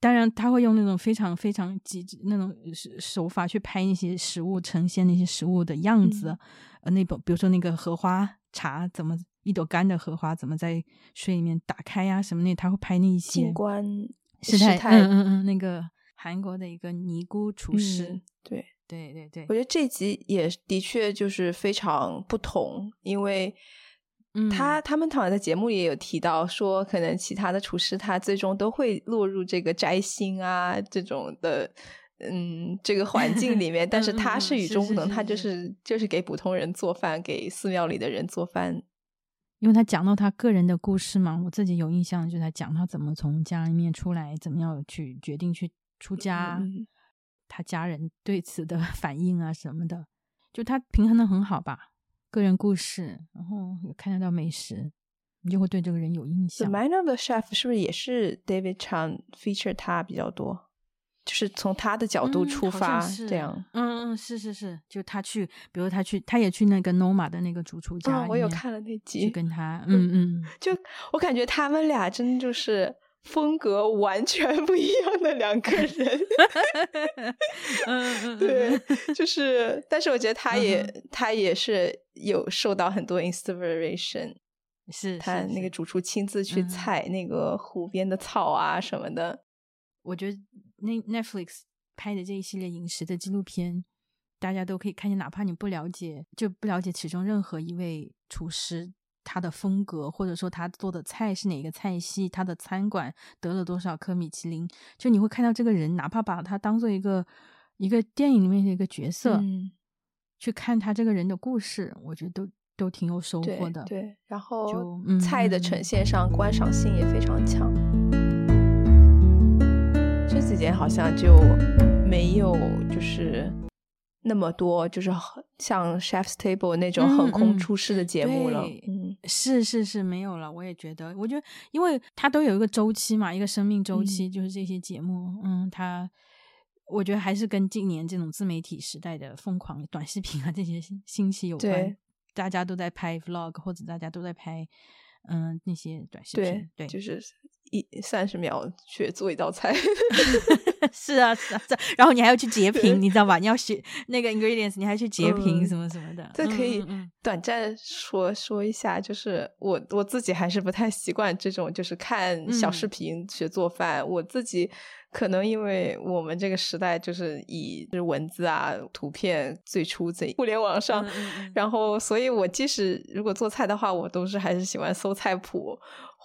当然，他会用那种非常非常极致那种手法去拍那些食物，呈现那些食物的样子。呃，那本比如说那个荷花茶，怎么一朵干的荷花怎么在水里面打开呀？什么那他会拍那一些景观事态，嗯嗯嗯，那个。韩国的一个尼姑厨师，对。对对对，我觉得这集也的确就是非常不同，因为他他们好像在节目里也有提到说，可能其他的厨师他最终都会落入这个摘星啊这种的嗯这个环境里面，但是他是与众不同，他就是。就是给普通人做饭，给寺庙里的人做饭，因为他讲到他个人的故事嘛，我自己有印象，就是他讲他怎么从家里面出来，怎么样去决定去。出家，他家人对此的 反应啊什么的，就他平衡的很好吧。个人故事，然后看得到美食，你就会对这个人有印象。The Man of the Chef 是不是也是 David Chan feature 他比较多？就是从他的角度出发，这样。嗯嗯，是是是，就他去，比如他去，他也去那个 Noma 的那个主厨家，我有看了那集，跟他，嗯嗯，就我感觉他们俩真就是。风格完全不一样的两个人，嗯，对，就是，但是我觉得他也他也是有受到很多 inspiration，是他那个主厨亲自去采那个湖边的草啊什么的。我觉得那 Netflix 拍的这一系列饮食的纪录片，大家都可以看见，哪怕你不了解，就不了解其中任何一位厨师。他的风格，或者说他做的菜是哪个菜系，他的餐馆得了多少颗米其林，就你会看到这个人，哪怕把他当做一个一个电影里面的一个角色，去看他这个人的故事，我觉得都都挺有收获的。对，然后就菜的呈现上，观赏性也非常强。这几年好像就没有就是。那么多就是像 Chef's Table 那种横空出世的节目了，嗯，是是是没有了。我也觉得，我觉得，因为它都有一个周期嘛，一个生命周期，就是这些节目，嗯，它，我觉得还是跟今年这种自媒体时代的疯狂短视频啊这些兴起有关。大家都在拍 Vlog，或者大家都在拍，嗯，那些短视频，对，就是。一三十秒去做一道菜，是啊是啊，这然后你还要去截屏，你知道吧？你要写那个 ingredients，你还去截屏什么什么的。这可以短暂说说一下，就是我我自己还是不太习惯这种，就是看小视频学做饭。我自己可能因为我们这个时代就是以就是文字啊、图片最初在互联网上，然后所以我即使如果做菜的话，我都是还是喜欢搜菜谱。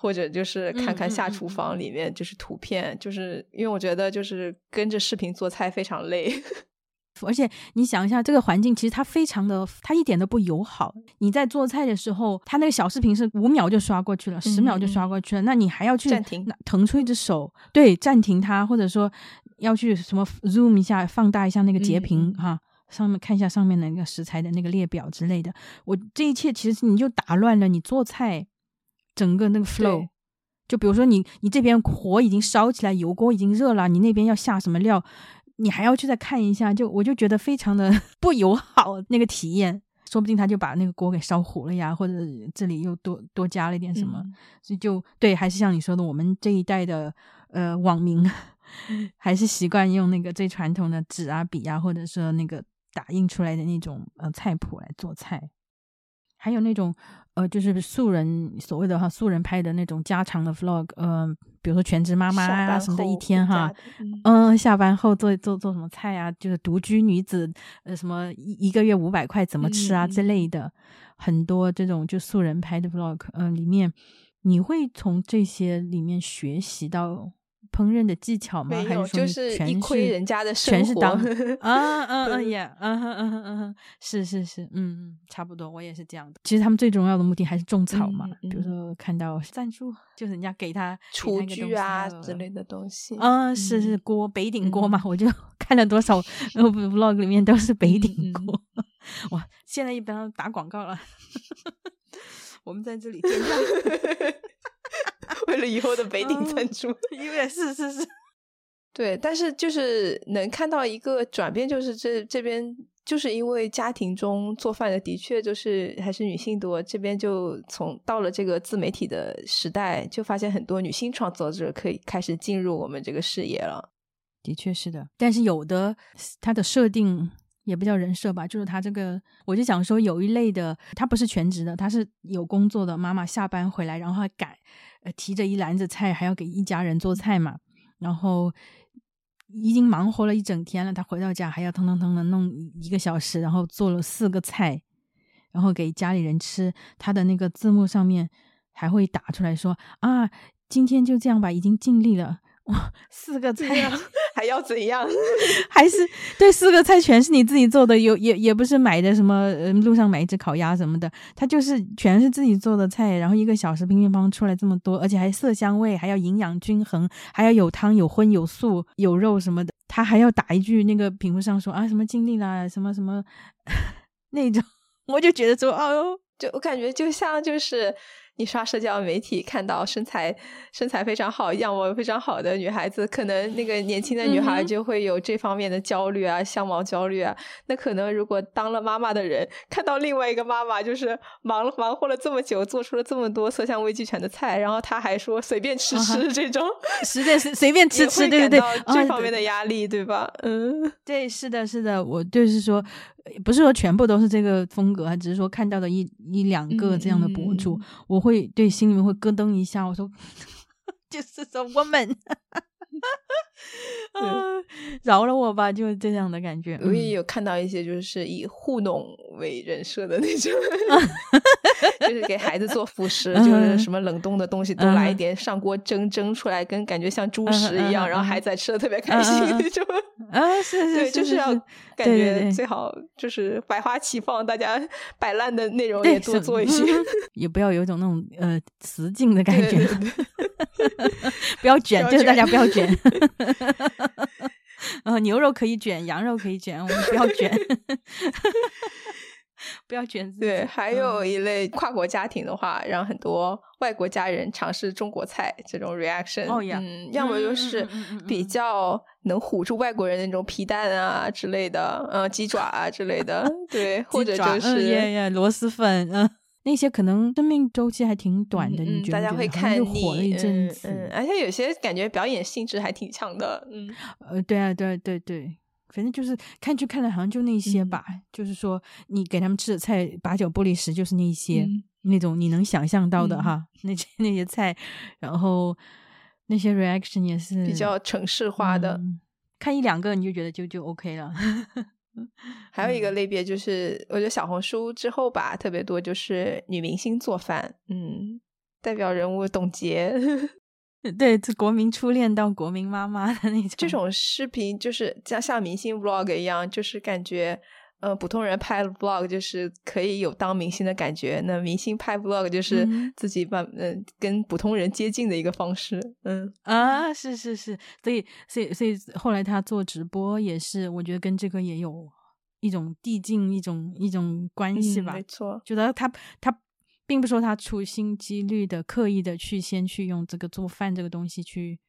或者就是看看下厨房里面就是图片，就是因为我觉得就是跟着视频做菜非常累，而且你想一下这个环境，其实它非常的，它一点都不友好。你在做菜的时候，它那个小视频是五秒就刷过去了，十秒就刷过去了，那你还要去暂停，腾出一只手，对，暂停它，或者说要去什么 zoom 一下，放大一下那个截屏哈，上面看一下上面的那个食材的那个列表之类的。我这一切其实你就打乱了你做菜。整个那个 flow，就比如说你你这边火已经烧起来，油锅已经热了，你那边要下什么料，你还要去再看一下，就我就觉得非常的 不友好那个体验，说不定他就把那个锅给烧糊了呀，或者这里又多多加了一点什么，所以就对，还是像你说的，我们这一代的呃网民 还是习惯用那个最传统的纸啊笔啊，或者说那个打印出来的那种呃菜谱来做菜。还有那种，呃，就是素人所谓的哈素人拍的那种家常的 vlog，呃，比如说全职妈妈啊什么的一天哈，嗯，下班后做做做什么菜啊，就是独居女子，呃，什么一一个月五百块怎么吃啊之类的，很多这种就素人拍的 vlog，嗯，里面你会从这些里面学习到。烹饪的技巧吗？还是就是全窥人家的生活？啊嗯嗯嗯呀，嗯哼嗯哼嗯哼，是是是，嗯嗯，差不多，我也是这样的。其实他们最重要的目的还是种草嘛。比如说看到赞助，就是人家给他厨具啊之类的东西。啊，是是锅北鼎锅嘛，我就 看了多少 vlog 里面都是北鼎锅。哇，现在一般打广告了，我们在这里。为了以后的北鼎赞助，因为是是是，对，但是就是能看到一个转变，就是这这边就是因为家庭中做饭的的确就是还是女性多，这边就从到了这个自媒体的时代，就发现很多女性创作者可以开始进入我们这个视野了。的确是的，但是有的它的设定也不叫人设吧，就是他这个，我就想说有一类的，他不是全职的，他是有工作的妈妈，下班回来然后还赶。呃，提着一篮子菜，还要给一家人做菜嘛，然后已经忙活了一整天了，他回到家还要腾腾腾的弄一个小时，然后做了四个菜，然后给家里人吃。他的那个字幕上面还会打出来说啊，今天就这样吧，已经尽力了。哇，四个菜 还要怎样？还是对四个菜全是你自己做的，有也也不是买的什么，呃，路上买一只烤鸭什么的，它就是全是自己做的菜，然后一个小时乒乒乓出来这么多，而且还色香味，还要营养均衡，还要有汤有荤有素有肉什么的，他还要打一句那个屏幕上说啊什么尽力啦，什么什么那种，我就觉得说哦，就我感觉就像就是。你刷社交媒体看到身材身材非常好、样貌非常好的女孩子，可能那个年轻的女孩就会有这方面的焦虑啊，相貌焦虑啊。那可能如果当了妈妈的人看到另外一个妈妈，就是忙了忙活了这么久，做出了这么多色香味俱全的菜，然后她还说随便吃吃这种，随便随随便吃吃，对对对，这方面的压力对吧？嗯，对，是的，是的，我就是说。不是说全部都是这个风格，只是说看到的一一两个这样的博主，我会对心里面会咯噔一下。我说，就是说，woman。啊，饶了我吧，就是这样的感觉。我也有看到一些，就是以糊弄为人设的那种，就是给孩子做辅食，就是什么冷冻的东西都来一点，上锅蒸蒸出来，跟感觉像猪食一样，然后孩子吃的特别开心那种。啊，是是，对，就是要感觉最好就是百花齐放，大家摆烂的内容也多做一些，也不要有一种那种呃雌竞的感觉，不要卷，就是大家不要卷。呃，牛肉可以卷，羊肉可以卷，我们不要卷，不要卷。对，还有一类跨国家庭的话，让很多外国家人尝试中国菜这种 reaction，嗯，要么就是比较能唬住外国人那种皮蛋啊之类的，嗯，鸡爪啊之类的，对，或者就是螺蛳粉，嗯。那些可能生命周期还挺短的，你觉得？大家会看就火了一阵子，而且有些感觉表演性质还挺强的。嗯，呃，对啊，对对对，反正就是看剧看的好像就那些吧。就是说，你给他们吃的菜八九不离十，就是那些那种你能想象到的哈，那些那些菜，然后那些 reaction 也是比较城市化的，看一两个你就觉得就就 OK 了。还有一个类别就是，我觉得小红书之后吧，特别多就是女明星做饭，嗯，代表人物董洁，对，从国民初恋到国民妈妈的那种，这种视频就是像像明星 vlog 一样，就是感觉。呃，普通人拍 vlog 就是可以有当明星的感觉，那明星拍 vlog 就是自己把嗯跟普通人接近的一个方式。嗯啊，是是是，所以所以所以后来他做直播也是，我觉得跟这个也有一种递进一种一种关系吧。没错，觉得他他并不说他处心积虑的、刻意的去先去用这个做饭这个东西去，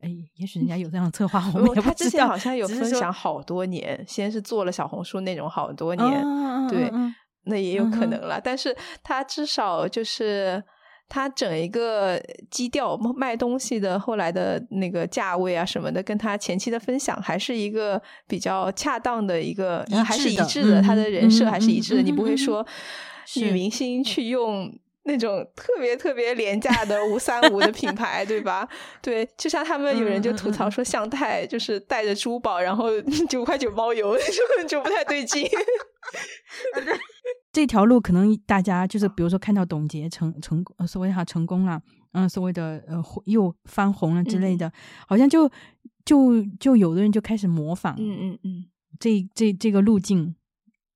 哎，也许人家有这样的策划，我们也他不知道。之前好像有分享好多年，先是做了小红书内容好多年，嗯对嗯那也有可能了。但是他至少就是他整一个基调卖东西的后来的那个价位啊什么的，跟他前期的分享还是一个比较恰当的一个，一还是一致的，他的嗯人设嗯还是一致的，嗯你不会说女明星去用。那种特别特别廉价的五三五的品牌，对吧？对，就像他们有人就吐槽说向太就是带着珠宝，然后 九块九包邮，就就不太对劲。这条路可能大家就是，比如说看到董洁成成呃所谓哈成功了，嗯，所谓的呃又翻红了之类的，好像就就就有的人就开始模仿，嗯嗯嗯，这这这个路径，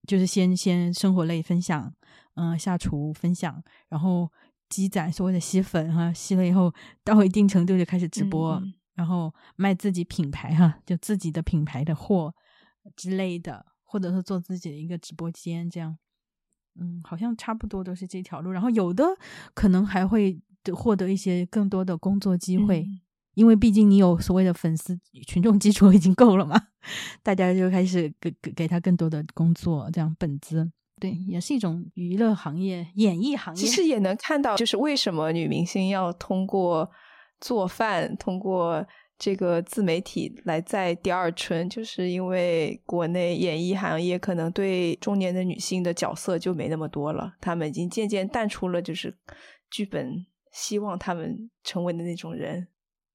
就是先先生活类分享，嗯、下厨分享，然后积攒所谓的吸粉哈，吸了以后到一定程度就开始直播，然后卖自己品牌哈，就自己的品牌的货之类的，或者是做自己的一个直播间这样。嗯，好像差不多都是这条路，然后有的可能还会获得一些更多的工作机会，嗯因为毕竟你有所谓的粉丝群众基础已经够了嘛，大家就开始给给给他更多的工作，这样本资，对，也是一种娱乐行业、演艺行业。其实也能看到，就是为什么女明星要通过做饭，通过这个自媒体来在第二春，就是因为国内演艺行业可能对中年的女性的角色就没那么多了，她们已经渐渐淡出了就是剧本希望她们成为的那种人。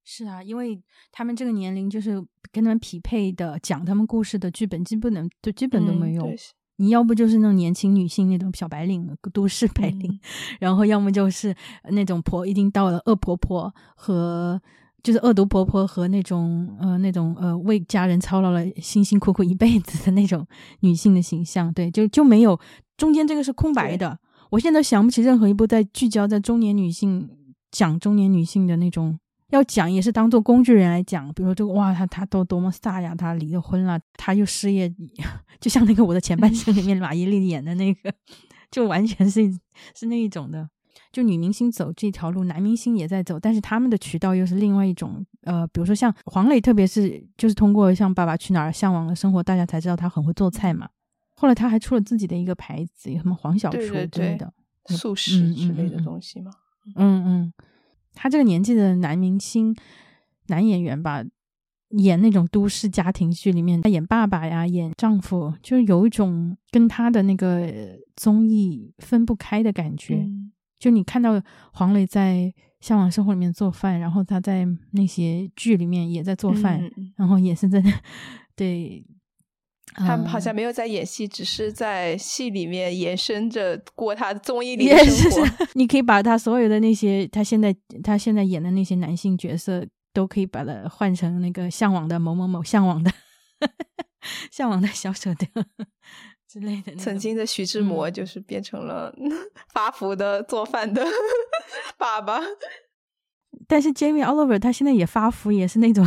是啊，因为他们这个年龄就是跟他们匹配的讲他们故事的剧本基本能就基本都没有。你要不就是那种年轻女性那种小白领、都市白领，嗯然后要么就是那种婆已经到了恶婆婆和就是恶毒婆婆和那种呃那种呃为家人操劳了辛辛苦苦一辈子的那种女性的形象，对，就就没有中间这个是空白的。我现在想不起任何一部在聚焦在中年女性讲中年女性的那种。要讲也是当做工具人来讲，比如说这个哇，他他都多么飒呀，他离了婚了，他又失业，就像那个我的前半生里面马伊琍演的那个，就完全是是那一种的。就女明星走这条路，男明星也在走，但是他们的渠道又是另外一种。呃，比如说像黄磊，特别是就是通过像《爸爸去哪儿》《向往的生活》，大家才知道他很会做菜嘛。后来他还出了自己的一个牌子，有什么黄小厨之类的。素食嗯之类的东西嘛。嗯嗯，他这个年纪的男明星、男演员吧，演那种都市家庭剧里面，他演爸爸呀，演丈夫，就是有一种跟他的那个综艺分不开的感觉。嗯就你看到黄磊在《向往生活》里面做饭，然后他在那些剧里面也在做饭，然后也是在那 对。他们好嗯像没有在演戏，只是在戏里面延伸着过他综艺里也的生活。你可以把他所有的那些，他现在他现在演的那些男性角色，都可以把它换成那个向往的某某某，向往的，向往的小舍得 之类的。曾经的徐志摩嗯就是变成了发福的做饭的爸爸。但是 Jamie Oliver 他现在也发福，也是那种，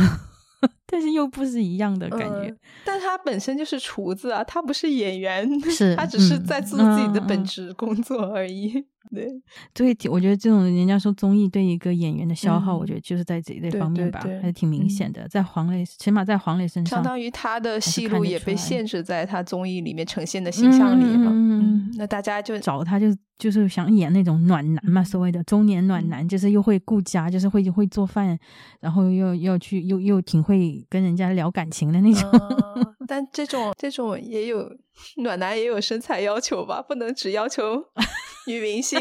但是又不是一样的感觉。嗯但他本身就是厨子啊，他不是演员，是他只是嗯在做自己的本职工作而已。对，所以我觉得这种人家说综艺对一个演员的消耗，嗯我觉得就是在这一类方面吧，对对还是挺明显的。在黄磊，起码在黄磊身上，相当于他的戏路也被限制在他综艺里面呈现的形象里了。嗯那大家就找他就就是想演那种暖男嘛，嗯所谓的中年暖男，就是又会顾家，就是会会做饭，然后又要去又又挺会跟人家聊感情的那种。嗯但这种这种也有暖男也有身材要求吧，不能只要求 女明星。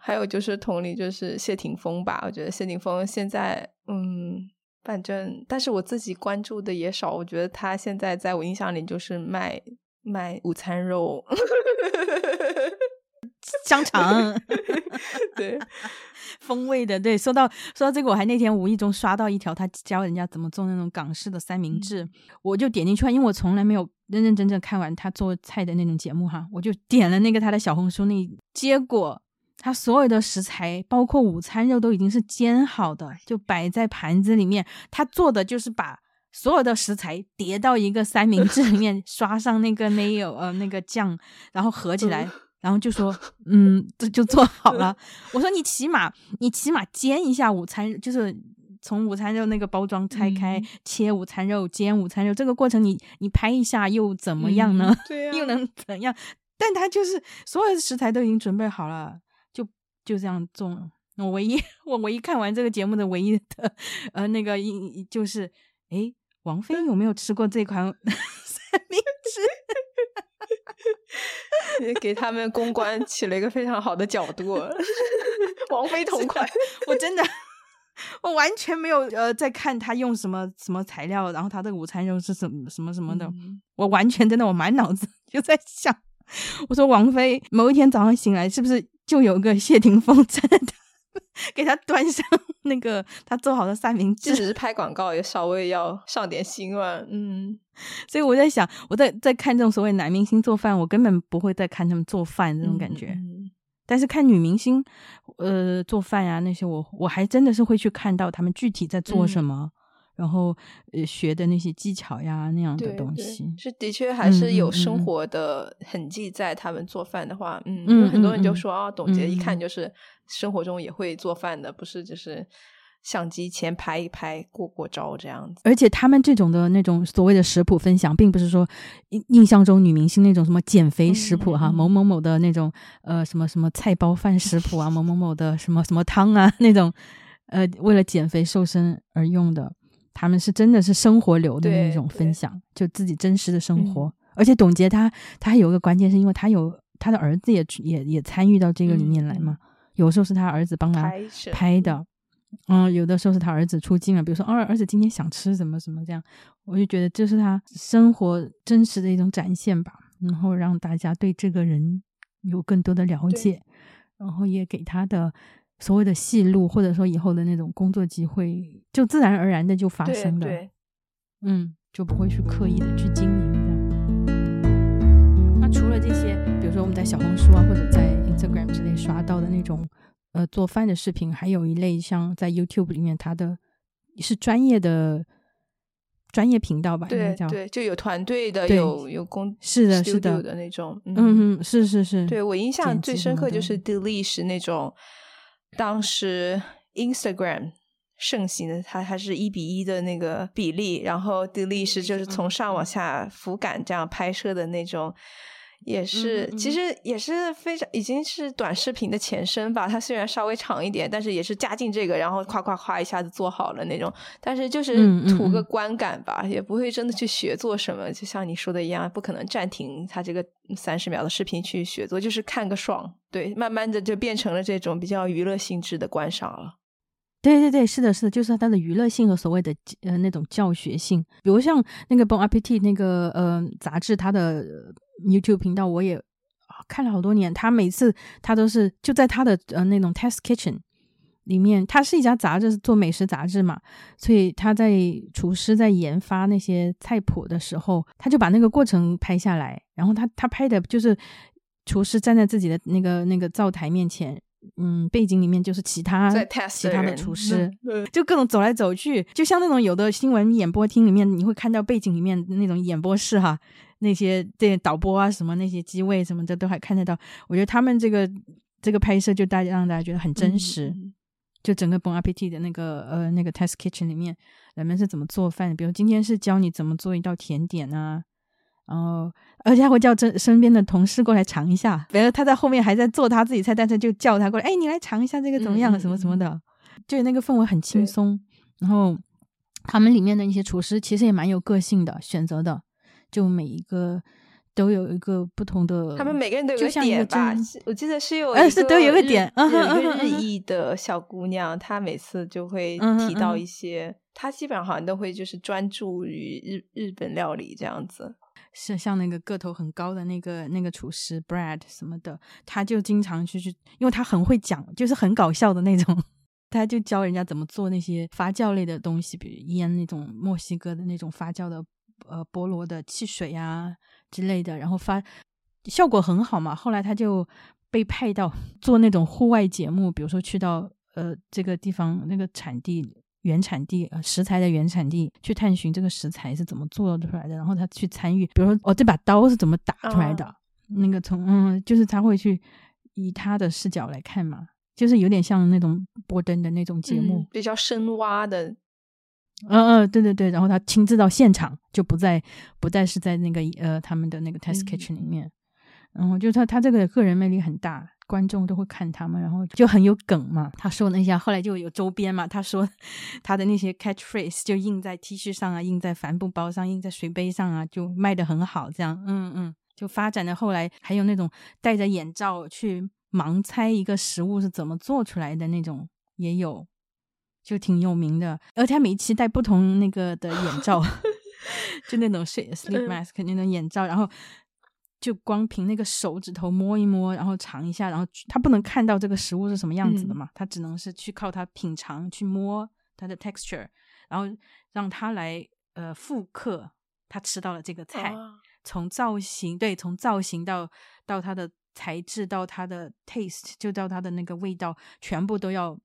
还有就是同理，就是谢霆锋吧。我觉得谢霆锋现在，嗯，反正，但是我自己关注的也少。我觉得他现在在我印象里就是卖卖午餐肉，香肠 对，风味的，对。说到说到这个，我还那天无意中刷到一条他教人家怎么做那种港式的三明治，我就点进去看，因为我从来没有认认真真看完他做菜的那种节目哈，我就点了那个他的小红书那，结果他所有的食材，包括午餐肉都已经是煎好的，就摆在盘子里面，他做的就是把。所有的食材叠到一个三明治里面，刷上那个 mayo 呃那个酱，然后合起来，然后就说，嗯，这就做好了。我说你起码你起码煎一下午餐，就是从午餐肉那个包装拆开，切午餐肉，煎午餐肉，这个过程你你拍一下又怎么样呢？对呀，又能怎样？但他就是所有的食材都已经准备好了，就就这样做。我唯一我唯一看完这个节目的唯一的呃那个一就是，哎，王菲有没有吃过这款 三明治？也给他们公关起了一个非常好的角度，王菲同款。我真的，我完全没有呃在看他用什么什么材料，然后他的午餐肉是什么什么什么的。我完全真的，我满脑子就在想，我说王菲某一天早上醒来，是不是就有个谢霆锋站在他 给他端上 那个他做好的三明治？只是拍广告，也稍微要上点心嘛。嗯。所以我在想，我在在看这种所谓男明星做饭，我根本不会再看他们做饭这种感觉。但是看女明星，呃，做饭呀那些，我我还真的是会去看到他们具体在做什么，然后呃学的那些技巧呀那样的东西。是的确还是有生活的痕迹在他们做饭的话，嗯，很多人就说啊，董洁一看就是生活中也会做饭的，不是就是。相机前拍一拍，过过招这样子。而且他们这种的那种所谓的食谱分享，并不是说印印象中女明星那种什么减肥食谱哈，某某某的那种呃什么什么菜包饭食谱啊，某某某的什么什么汤啊那种，呃为了减肥瘦身而用的。他们是真的是生活流的那种分享，就自己真实的生活。而且董洁她她还有一个关键，是因为她有她的儿子也也也参与到这个里面来嘛，有时候是她儿子帮她拍的。嗯，有的时候是他儿子出镜了，比如说，儿儿子今天想吃什么什么这样，我就觉得这是他生活真实的一种展现吧，然后让大家对这个人有更多的了解，然后也给他的所谓的戏路或者说以后的那种工作机会，就自然而然的就发生了，对嗯，就不会去刻意的去经营这样。那除了这些，比如说我们在小红书啊或者在 Instagram 之类刷到的那种。呃，做饭的视频，还有一类像在 YouTube 里面，它的是专业的专业频道吧？对对，就有团队的，有有工是的，是的的那种。嗯嗯，是是是。对我印象最深刻就是 Delish 那种，当时 Instagram 盛行的，它还是一比一的那个比例，然后 Delete 就是从上往下俯瞰这样拍摄的那种。也是，其实也是非常，已经是短视频的前身吧。它虽然稍微长一点，但是也是加进这个，然后夸夸夸一下子做好了那种。但是就是图个观感吧，也不会真的去学做什么。就像你说的一样，不可能暂停它这个三十秒的视频去学做，就是看个爽。对，慢慢的就变成了这种比较娱乐性质的观赏了。对对对，是的，是的，就是它的娱乐性和所谓的呃那种教学性。比如像那个 Bon Appetit 那个呃杂志，它的 YouTube 频道我也看了好多年。他每次他都是就在他的呃那种 Test Kitchen 里面，他是一家杂志，做美食杂志嘛，所以他在厨师在研发那些菜谱的时候，他就把那个过程拍下来，然后他他拍的就是厨师站在自己的那个那个灶台面前。嗯，背景里面就是其他其他的厨师，就各种走来走去，就像那种有的新闻演播厅里面，你会看到背景里面那种演播室哈，那些对导播啊什么那些机位什么的都还看得到。我觉得他们这个这个拍摄就大家让大家觉得很真实，就整个 Bon Appetit 的那个呃那个 Test Kitchen 里面人们是怎么做饭，比如今天是教你怎么做一道甜点啊。然后，而且还会叫身身边的同事过来尝一下。比如他在后面还在做他自己菜，但是就叫他过来，哎，你来尝一下这个怎么样？什么什么的，就那个氛围很轻松。然后他们里面的一些厨师其实也蛮有个性的，选择的，就每一个都有一个不同的。他们每个人都有个点吧？我记得是有，呃，是都有个点，有一个日裔的小姑娘，她每次就会提到一些，她基本上好像都会就是专注于日日本料理这样子。是像那个个头很高的那个那个厨师 Brad 什么的，他就经常去去，因为他很会讲，就是很搞笑的那种，他就教人家怎么做那些发酵类的东西，比如腌那种墨西哥的那种发酵的呃菠萝的汽水啊之类的，然后发效果很好嘛。后来他就被派到 做那种户外节目，比如说去到呃这个地方那个产地。原产地呃食材的原产地去探寻这个食材是怎么做出来的，然后他去参与，比如说哦这把刀是怎么打出来的，那个从嗯，就是他会去以他的视角来看嘛，就是有点像那种波登的那种节目，比较深挖的。嗯嗯，对对对，然后他亲自到现场，就不在不再是在那个呃他们的那个 test kitchen 里面，然后就他他这个个人魅力很大。观众都会看他们，然后就很有梗嘛。他说那些，后来就有周边嘛。他说 他的那些 catchphrase 就印在 T 恤上啊，印在帆布包上，印在水杯上啊，就卖的很好。这样，嗯嗯，就发展的后来还有那种戴着眼罩去盲猜一个食物是怎么做出来的那种也有，就挺有名的。而且他每一期戴不同那个的眼罩，就那种 sleep mask 那种眼罩，然后。就光凭那个手指头摸一摸，然后尝一下，然后他不能看到这个食物是什么样子的嘛，他只能是去靠他品尝，去摸它的 texture，然后让他来呃复刻他吃到了这个菜，从造型对，从造型到到它的材质，到它的 taste，就到它的那个味道，全部都要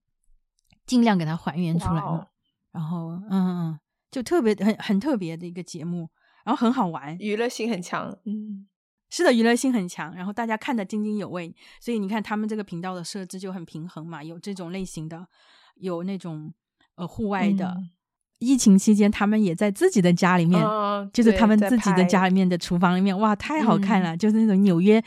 尽量给它还原出来嘛。然后嗯嗯，就特别很很特别的一个节目，然后很好玩，娱乐性很强，嗯。是的，娱乐性很强，然后大家看得津津有味，所以你看他们这个频道的设置就很平衡嘛，有这种类型的，有那种呃户外的。疫情期间，他们也在自己的家里面，就是他们自己的家里面的厨房里面，哇，太好看了！就是那种纽约，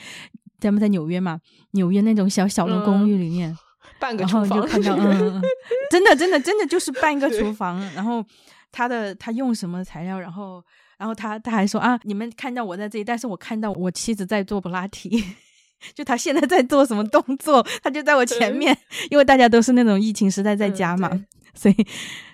咱们在纽约嘛，纽约那种小小的公寓里面，半个厨房，就看到，嗯，真的，真的，真的就是半个厨房，然后他的他用什么材料，然后。然后他他还说啊，你们看到我在这里，但是我看到我妻子在做普拉提，就他现在在做什么动作，他就在我前面，因为大家都是那种疫情时代在家嘛，所以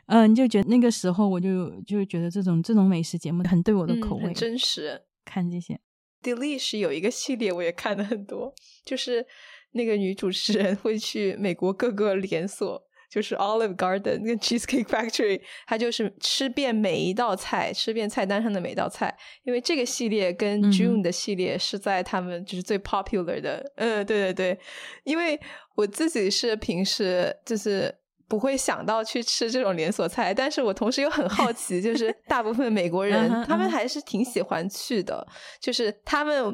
嗯，就觉得那个时候我就就觉得这种这种美食节目很对我的口味，真实。看这些，Delish 有一个系列我也看了很多，就是那个女主持人会去美国各个连锁。就是 Olive Garden 跟 Cheesecake Factory，它就是吃遍每一道菜，吃遍菜单上的每一道菜。因为这个系列跟 June 的系列是在他们就是最 popular 的。嗯，对对对，因为我自己是平时就是。不会想到去吃这种连锁菜，但是我同时又很好 奇，就是大部分美国人他们还是挺喜欢去的，就是他们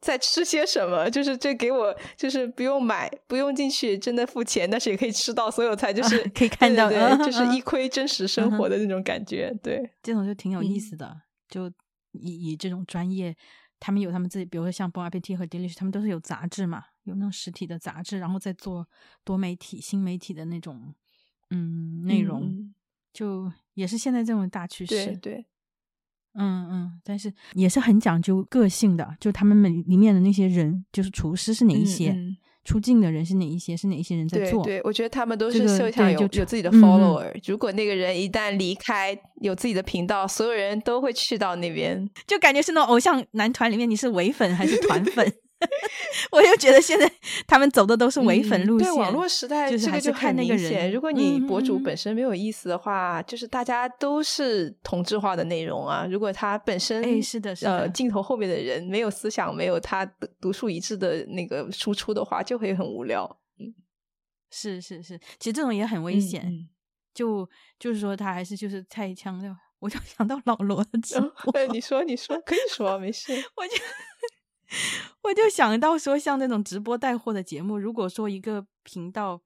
在吃些什么，就是这给我就是不用买，不用进去真的付钱，但是也可以吃到所有菜，就是可以看到，就是一窥真实生活的那种感觉。对，这种就挺有意思的，就以以这种专业，他们有他们自己，比如说像 Bon Appetit 和 Delish，他们都是有杂志嘛，有那种实体的杂志，然后再做多媒体、新媒体的那种。嗯，内容就也是现在这种大趋势，对对，嗯嗯，但是也是很讲究个性的，就他们每里面的那些人，就是厨师是哪一些，出镜的人是哪一些，是哪一些人在做？对，我觉得他们都是秀场有有自己的 follower，如果那个人一旦离开，有自己的频道，所有人都会去到那边，就感觉是那种偶像男团里面，你是唯粉还是团粉？我又觉得现在他们走的都是伪粉路线。对网络时代，这个就看那个人。如果你博主本身没有意思的话，就是大家都是同质化的内容啊。如果他本身，哎，是的，是的，呃，镜头后面的人没有思想，没有他独树一帜的那个输出的话，就会很无聊。嗯，是是是，其实这种也很危险。就就是说，他还是就是太强调，我就想到老罗的直播。你说，你说，可以说，没事。我就。我就想到说，像那种直播带货的节目，如果说一个频道，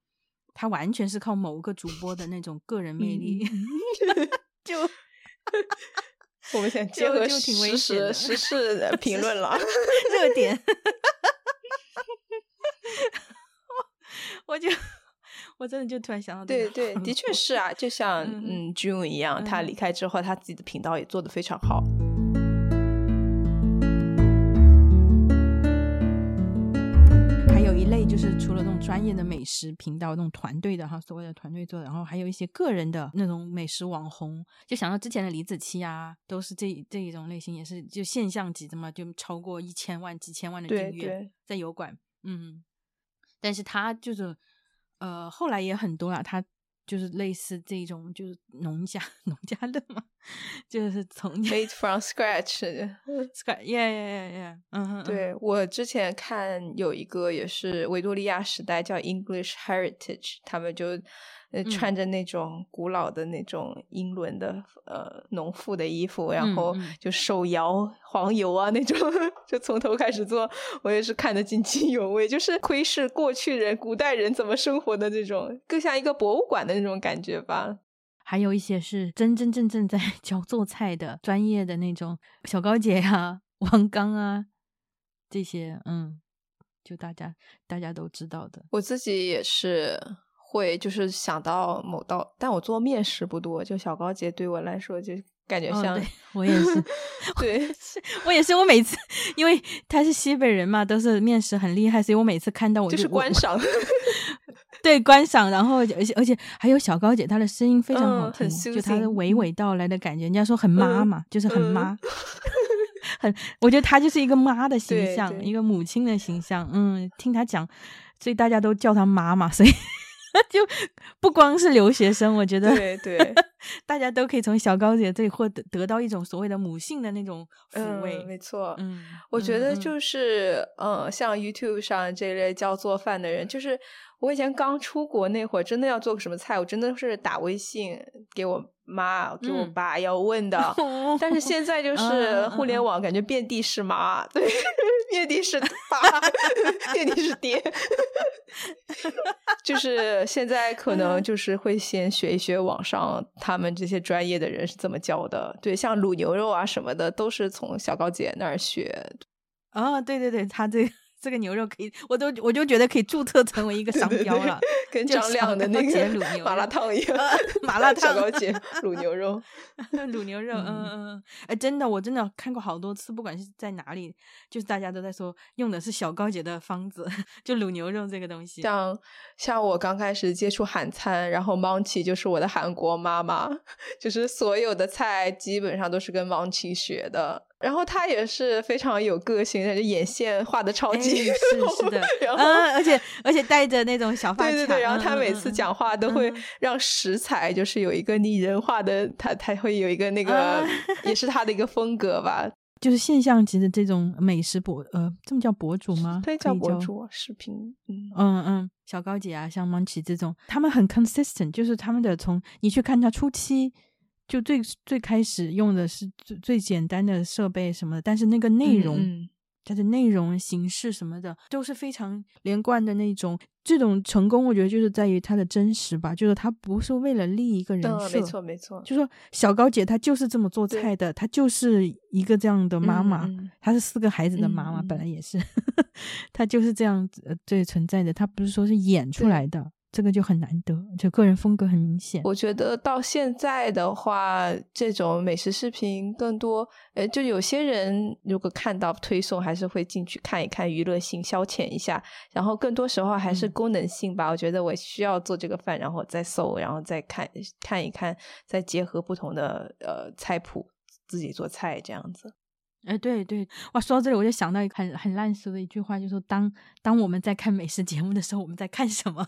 它完全是靠某个主播的那种个人魅力，就 我们现在结合时事时事的评论了。热点，我就我真的就突然想到，对对，的确是啊，就像嗯 June 一样，他离开之后，他自己的频道也做得非常好。就是除了那种专业的美食频道，那种团队的哈，所谓的团队做的，然后还有一些个人的那种美食网红，就想到之前的李子柒啊，都是这这一种类型，也是就现象级的嘛，就超过一千万、几千万的订阅在油管，嗯，但是他就是呃后来也很多了，他就是类似这种，就是农家农家乐嘛，就是从 made from scratch。scratch，yeah yeah yeah yeah，对我之前看有一个也是维多利亚时代叫 English Heritage，他们就呃嗯穿着那种古老的那种英伦的呃农妇的衣服，然后就手摇黄油啊那种，就从头开始做，我也是看得津津有味，就是窥视过去人、古代人怎么生活的这种，更像一个博物馆的那种感觉吧。还有一些是真真正正在 教做菜的专业的那种小高姐呀、王刚啊这些，嗯，就大家大家都知道的。我自己也是会，就是想到某道，但我做面食不多，就小高姐对我来说就感觉哦像，对我也是，对 我也是，我每次因为他是西北人嘛，都是面食很厉害，所以我每次看到我就是观赏，对观赏，然后而且而且还有小高姐，她的声音非常好听，就她的娓娓道来的感觉，人家说很妈嗯嘛，就是很嗯妈，很，我觉得她就是一个妈的形象，一个母亲的形象，嗯，听她讲，所以大家都叫她妈嘛，所以 就不光是留学生，我觉得对对，大家都可以从小高姐这里获得得到一种所谓的母性的那种抚慰，嗯，没错。嗯，我觉得嗯就是，嗯，像 YouTube 上这类教做饭的人，就是我以前刚出国那会儿，真的要做个什么菜，我真的是打微信给我妈、给我嗯。爸要问的。嗯 但是现在就嗯是嗯。互联嗯网，感觉遍地是妈，对，遍地是爸，遍地是爹。就是现在可能就是会先学一学网上他们这些专业的人是怎么教的，对，像卤牛肉啊什么的，都是从小高姐那儿学。哦，对对对，他这这个牛肉可以，我都我就觉得可以注册成为一个商对对对标了，跟张亮的那个卤牛麻辣烫一样，麻辣烫小高姐卤牛肉。卤牛肉，嗯嗯嗯嗯，哎，真的，我真的看过好多次，不管是在哪里，就是大家都在说用的是小高姐的方子，就卤牛肉这个东西。像像我刚开始接触韩餐，然后 Monchi 就是我的韩国妈妈，就是所有的菜基本上都是跟 Monchi 学的。然后他也是非常有个性，她就眼线画的超哎级，是是的，然后嗯，而且而且带着那种小发卡，对对对，然后她嗯每次，讲话都会嗯让食材就是有一个拟人化的，他他会有一个那个啊也是他的一个风格吧，就是现象级的这种美食博，呃，这么叫博主吗？对，叫博主视频，嗯。嗯嗯，小高姐啊，像 Munchie 这种，他们很 consistent，就是他们的从你去看他初期，就最最开始用的是最最简单的设备什么的，但是那个内容，嗯。它的内容、形式什么的都是非常连贯的那种。这种成功，我觉得就是在于它的真实吧，就是它不是为了立一个人嗯，设，没错没错，就说小高姐她就是这么做菜的，她就是一个这样的妈妈，她是四个孩子的妈妈，本来也是，她就是这样子呃对存在的，她不是说是演出来的，这个就很难得，就个人风格很明显。我觉得到现在的话，这种美食视频更多，呃，就有些人如果看到推送，还是会进去看一看，娱乐性消遣一下。然后更多时候还是嗯功能性吧。我觉得我需要做这个饭，然后再搜，然后再看看一看，再结合不同的呃菜谱，自己做菜这样子。哎，对对，哇，说到这里我就想到一个很很烂俗的一句话，就说当当我们在看美食节目的时候，我们在看什么？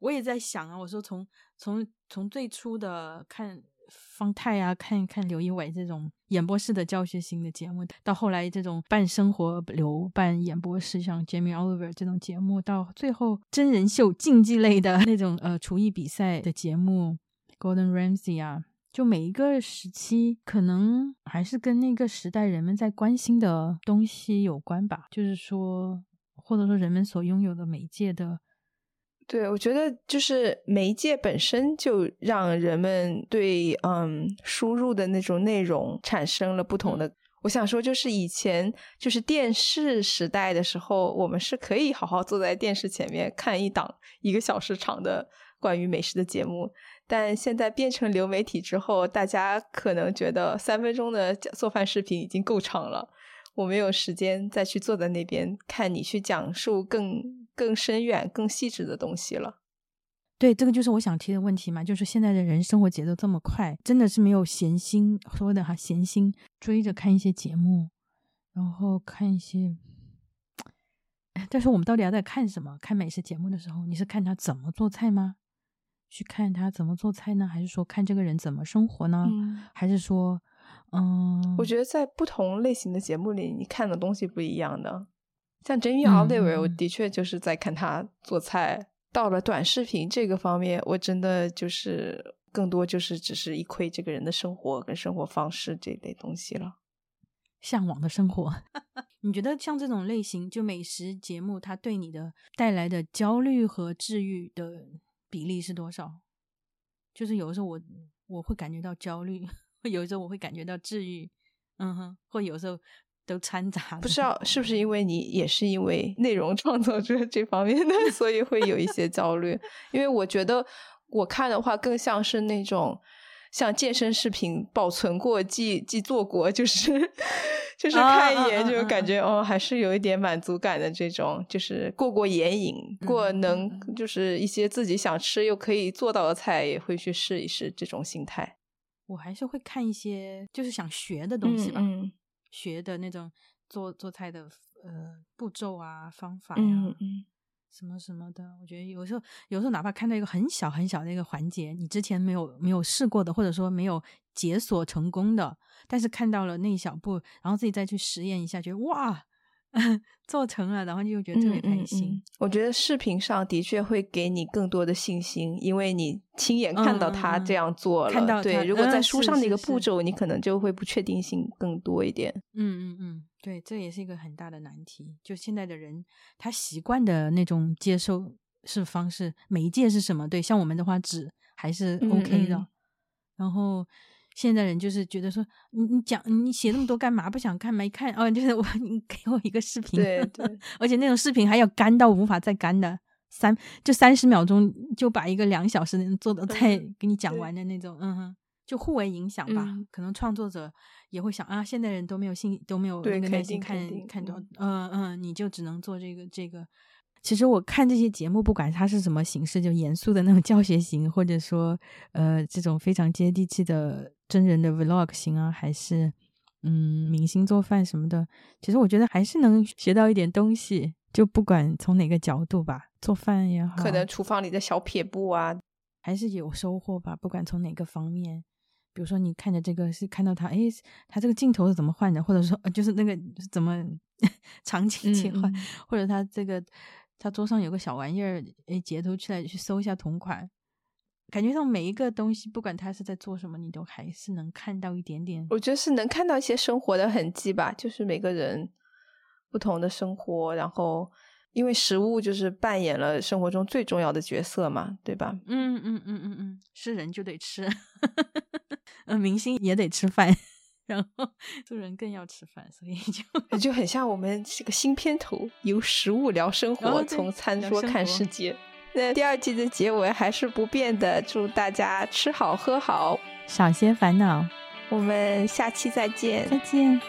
我也在想啊，我说从从从最初的看方太啊，看看刘仪伟这种演播式的教学型的节目，到后来这种半生活流、半演播式，像 Jamie Oliver 这种节目，到最后真人秀竞技类的那种呃厨艺比赛的节目 Golden Ramsay 啊，就每一个时期，可能还是跟那个时代人们在关心的东西有关吧。就是说，或者说人们所拥有的媒介的，对，我觉得就是媒介本身就让人们对嗯输入的那种内容产生了不同的。我想说，就是以前就是电视时代的时候，我们是可以好好坐在电视前面看一档一个小时长的关于美食的节目，但现在变成流媒体之后，大家可能觉得三分钟的做饭视频已经够长了。我没有时间再去坐在那边看你去讲述更更深远、更细致的东西了。对，这个就是我想提的问题嘛，就是现在的人生活节奏这么快，真的是没有闲心说的哈，闲心追着看一些节目，然后看一些。但是我们到底要在看什么？看美食节目的时候，你是看他怎么做菜吗？去看他怎么做菜呢？还是说看这个人怎么生活呢？嗯，还是说，嗯，我觉得在不同类型的节目里，你看的东西不一样的。像 Jamie 嗯 Oliver，、嗯我的确就是在看他做菜。到了短视频这个方面，我真的就是更多就是只是一窥这个人的生活跟生活方式这类东西了。向往的生活。你觉得像这种类型就美食节目，它对你的带来的焦虑和治愈的比例是多少？就是有的时候我我会感觉到焦虑，有的时候我会感觉到治愈，嗯哼，或有时候都掺杂。不知道是不是因为你也是因为内容创作者这方面的，所以会有一些焦虑。因为我觉得我看的话，更像是那种像健身视频保存过既既做过，就是 就是看一眼就感觉哦，还是有一点满足感的这种，就是过过眼瘾，过能就是一些自己想吃又可以做到的菜，也会去试一试这种心态。我还是会看一些就是想学的东西吧，嗯学的那种做做菜的呃步骤啊、方法呀、嗯嗯什么什么的。我觉得有时候有时候哪怕看到一个很小很小的一个环节，你之前没有没有试过的，或者说没有解锁成功的，但是看到了那一小步，然后自己再去实验一下，觉得哇 做成了，然后就觉得特别开心。嗯嗯嗯我觉得视频上的确会给你更多的信心，因为你亲眼看到他这样做了。嗯看到他对，如果在书上的一个是步骤，你可能就会不确定性更多一点。嗯嗯嗯，对，这也是一个很大的难题。就现在的人，他习惯的那种接受是方式，媒介是什么？对，像我们的话，纸还是嗯 OK 的。嗯然后现在人就是觉得说，你你讲你写那么多干嘛？不想看没看哦，就是我 你给我一个视频，对对，而且那种视频还要干到无法再干的。三就三十秒钟就把一个两小时的做的菜嗯给你讲完的那种，嗯哼，就互为影响吧。嗯可能创作者也会想啊，现在人都没有信都没有那个耐心看看多，嗯嗯嗯，你就只能做这个这个。其实我看这些节目，不管它是什么形式，就严肃的那种教学型，或者说呃这种非常接地气的真人的 vlog 型啊，还是嗯明星做饭什么的，其实我觉得还是能学到一点东西。就不管从哪个角度吧，做饭也好，可能厨房里的小撇步啊，还是有收获吧。不管从哪个方面，比如说你看着这个是看到他，哎，他这个镜头是怎么换的，或者说呃就是那个怎么 场景切换，或者他这个他桌上有个小玩意儿，诶，截图出来去搜一下同款。感觉上每一个东西，不管他是在做什么，你都还是能看到一点点。我觉得是能看到一些生活的痕迹吧，就是每个人不同的生活，然后因为食物就是扮演了生活中最重要的角色嘛，对吧？嗯嗯嗯嗯嗯，是人就得吃，嗯，明星也得吃饭，然后 做人更要吃饭，所以就就很像我们这个新片头，由食物聊生活，从餐桌看世界。那第二季的结尾还是不变的，祝大家吃好喝好，少些烦恼。我们下期再见，再见。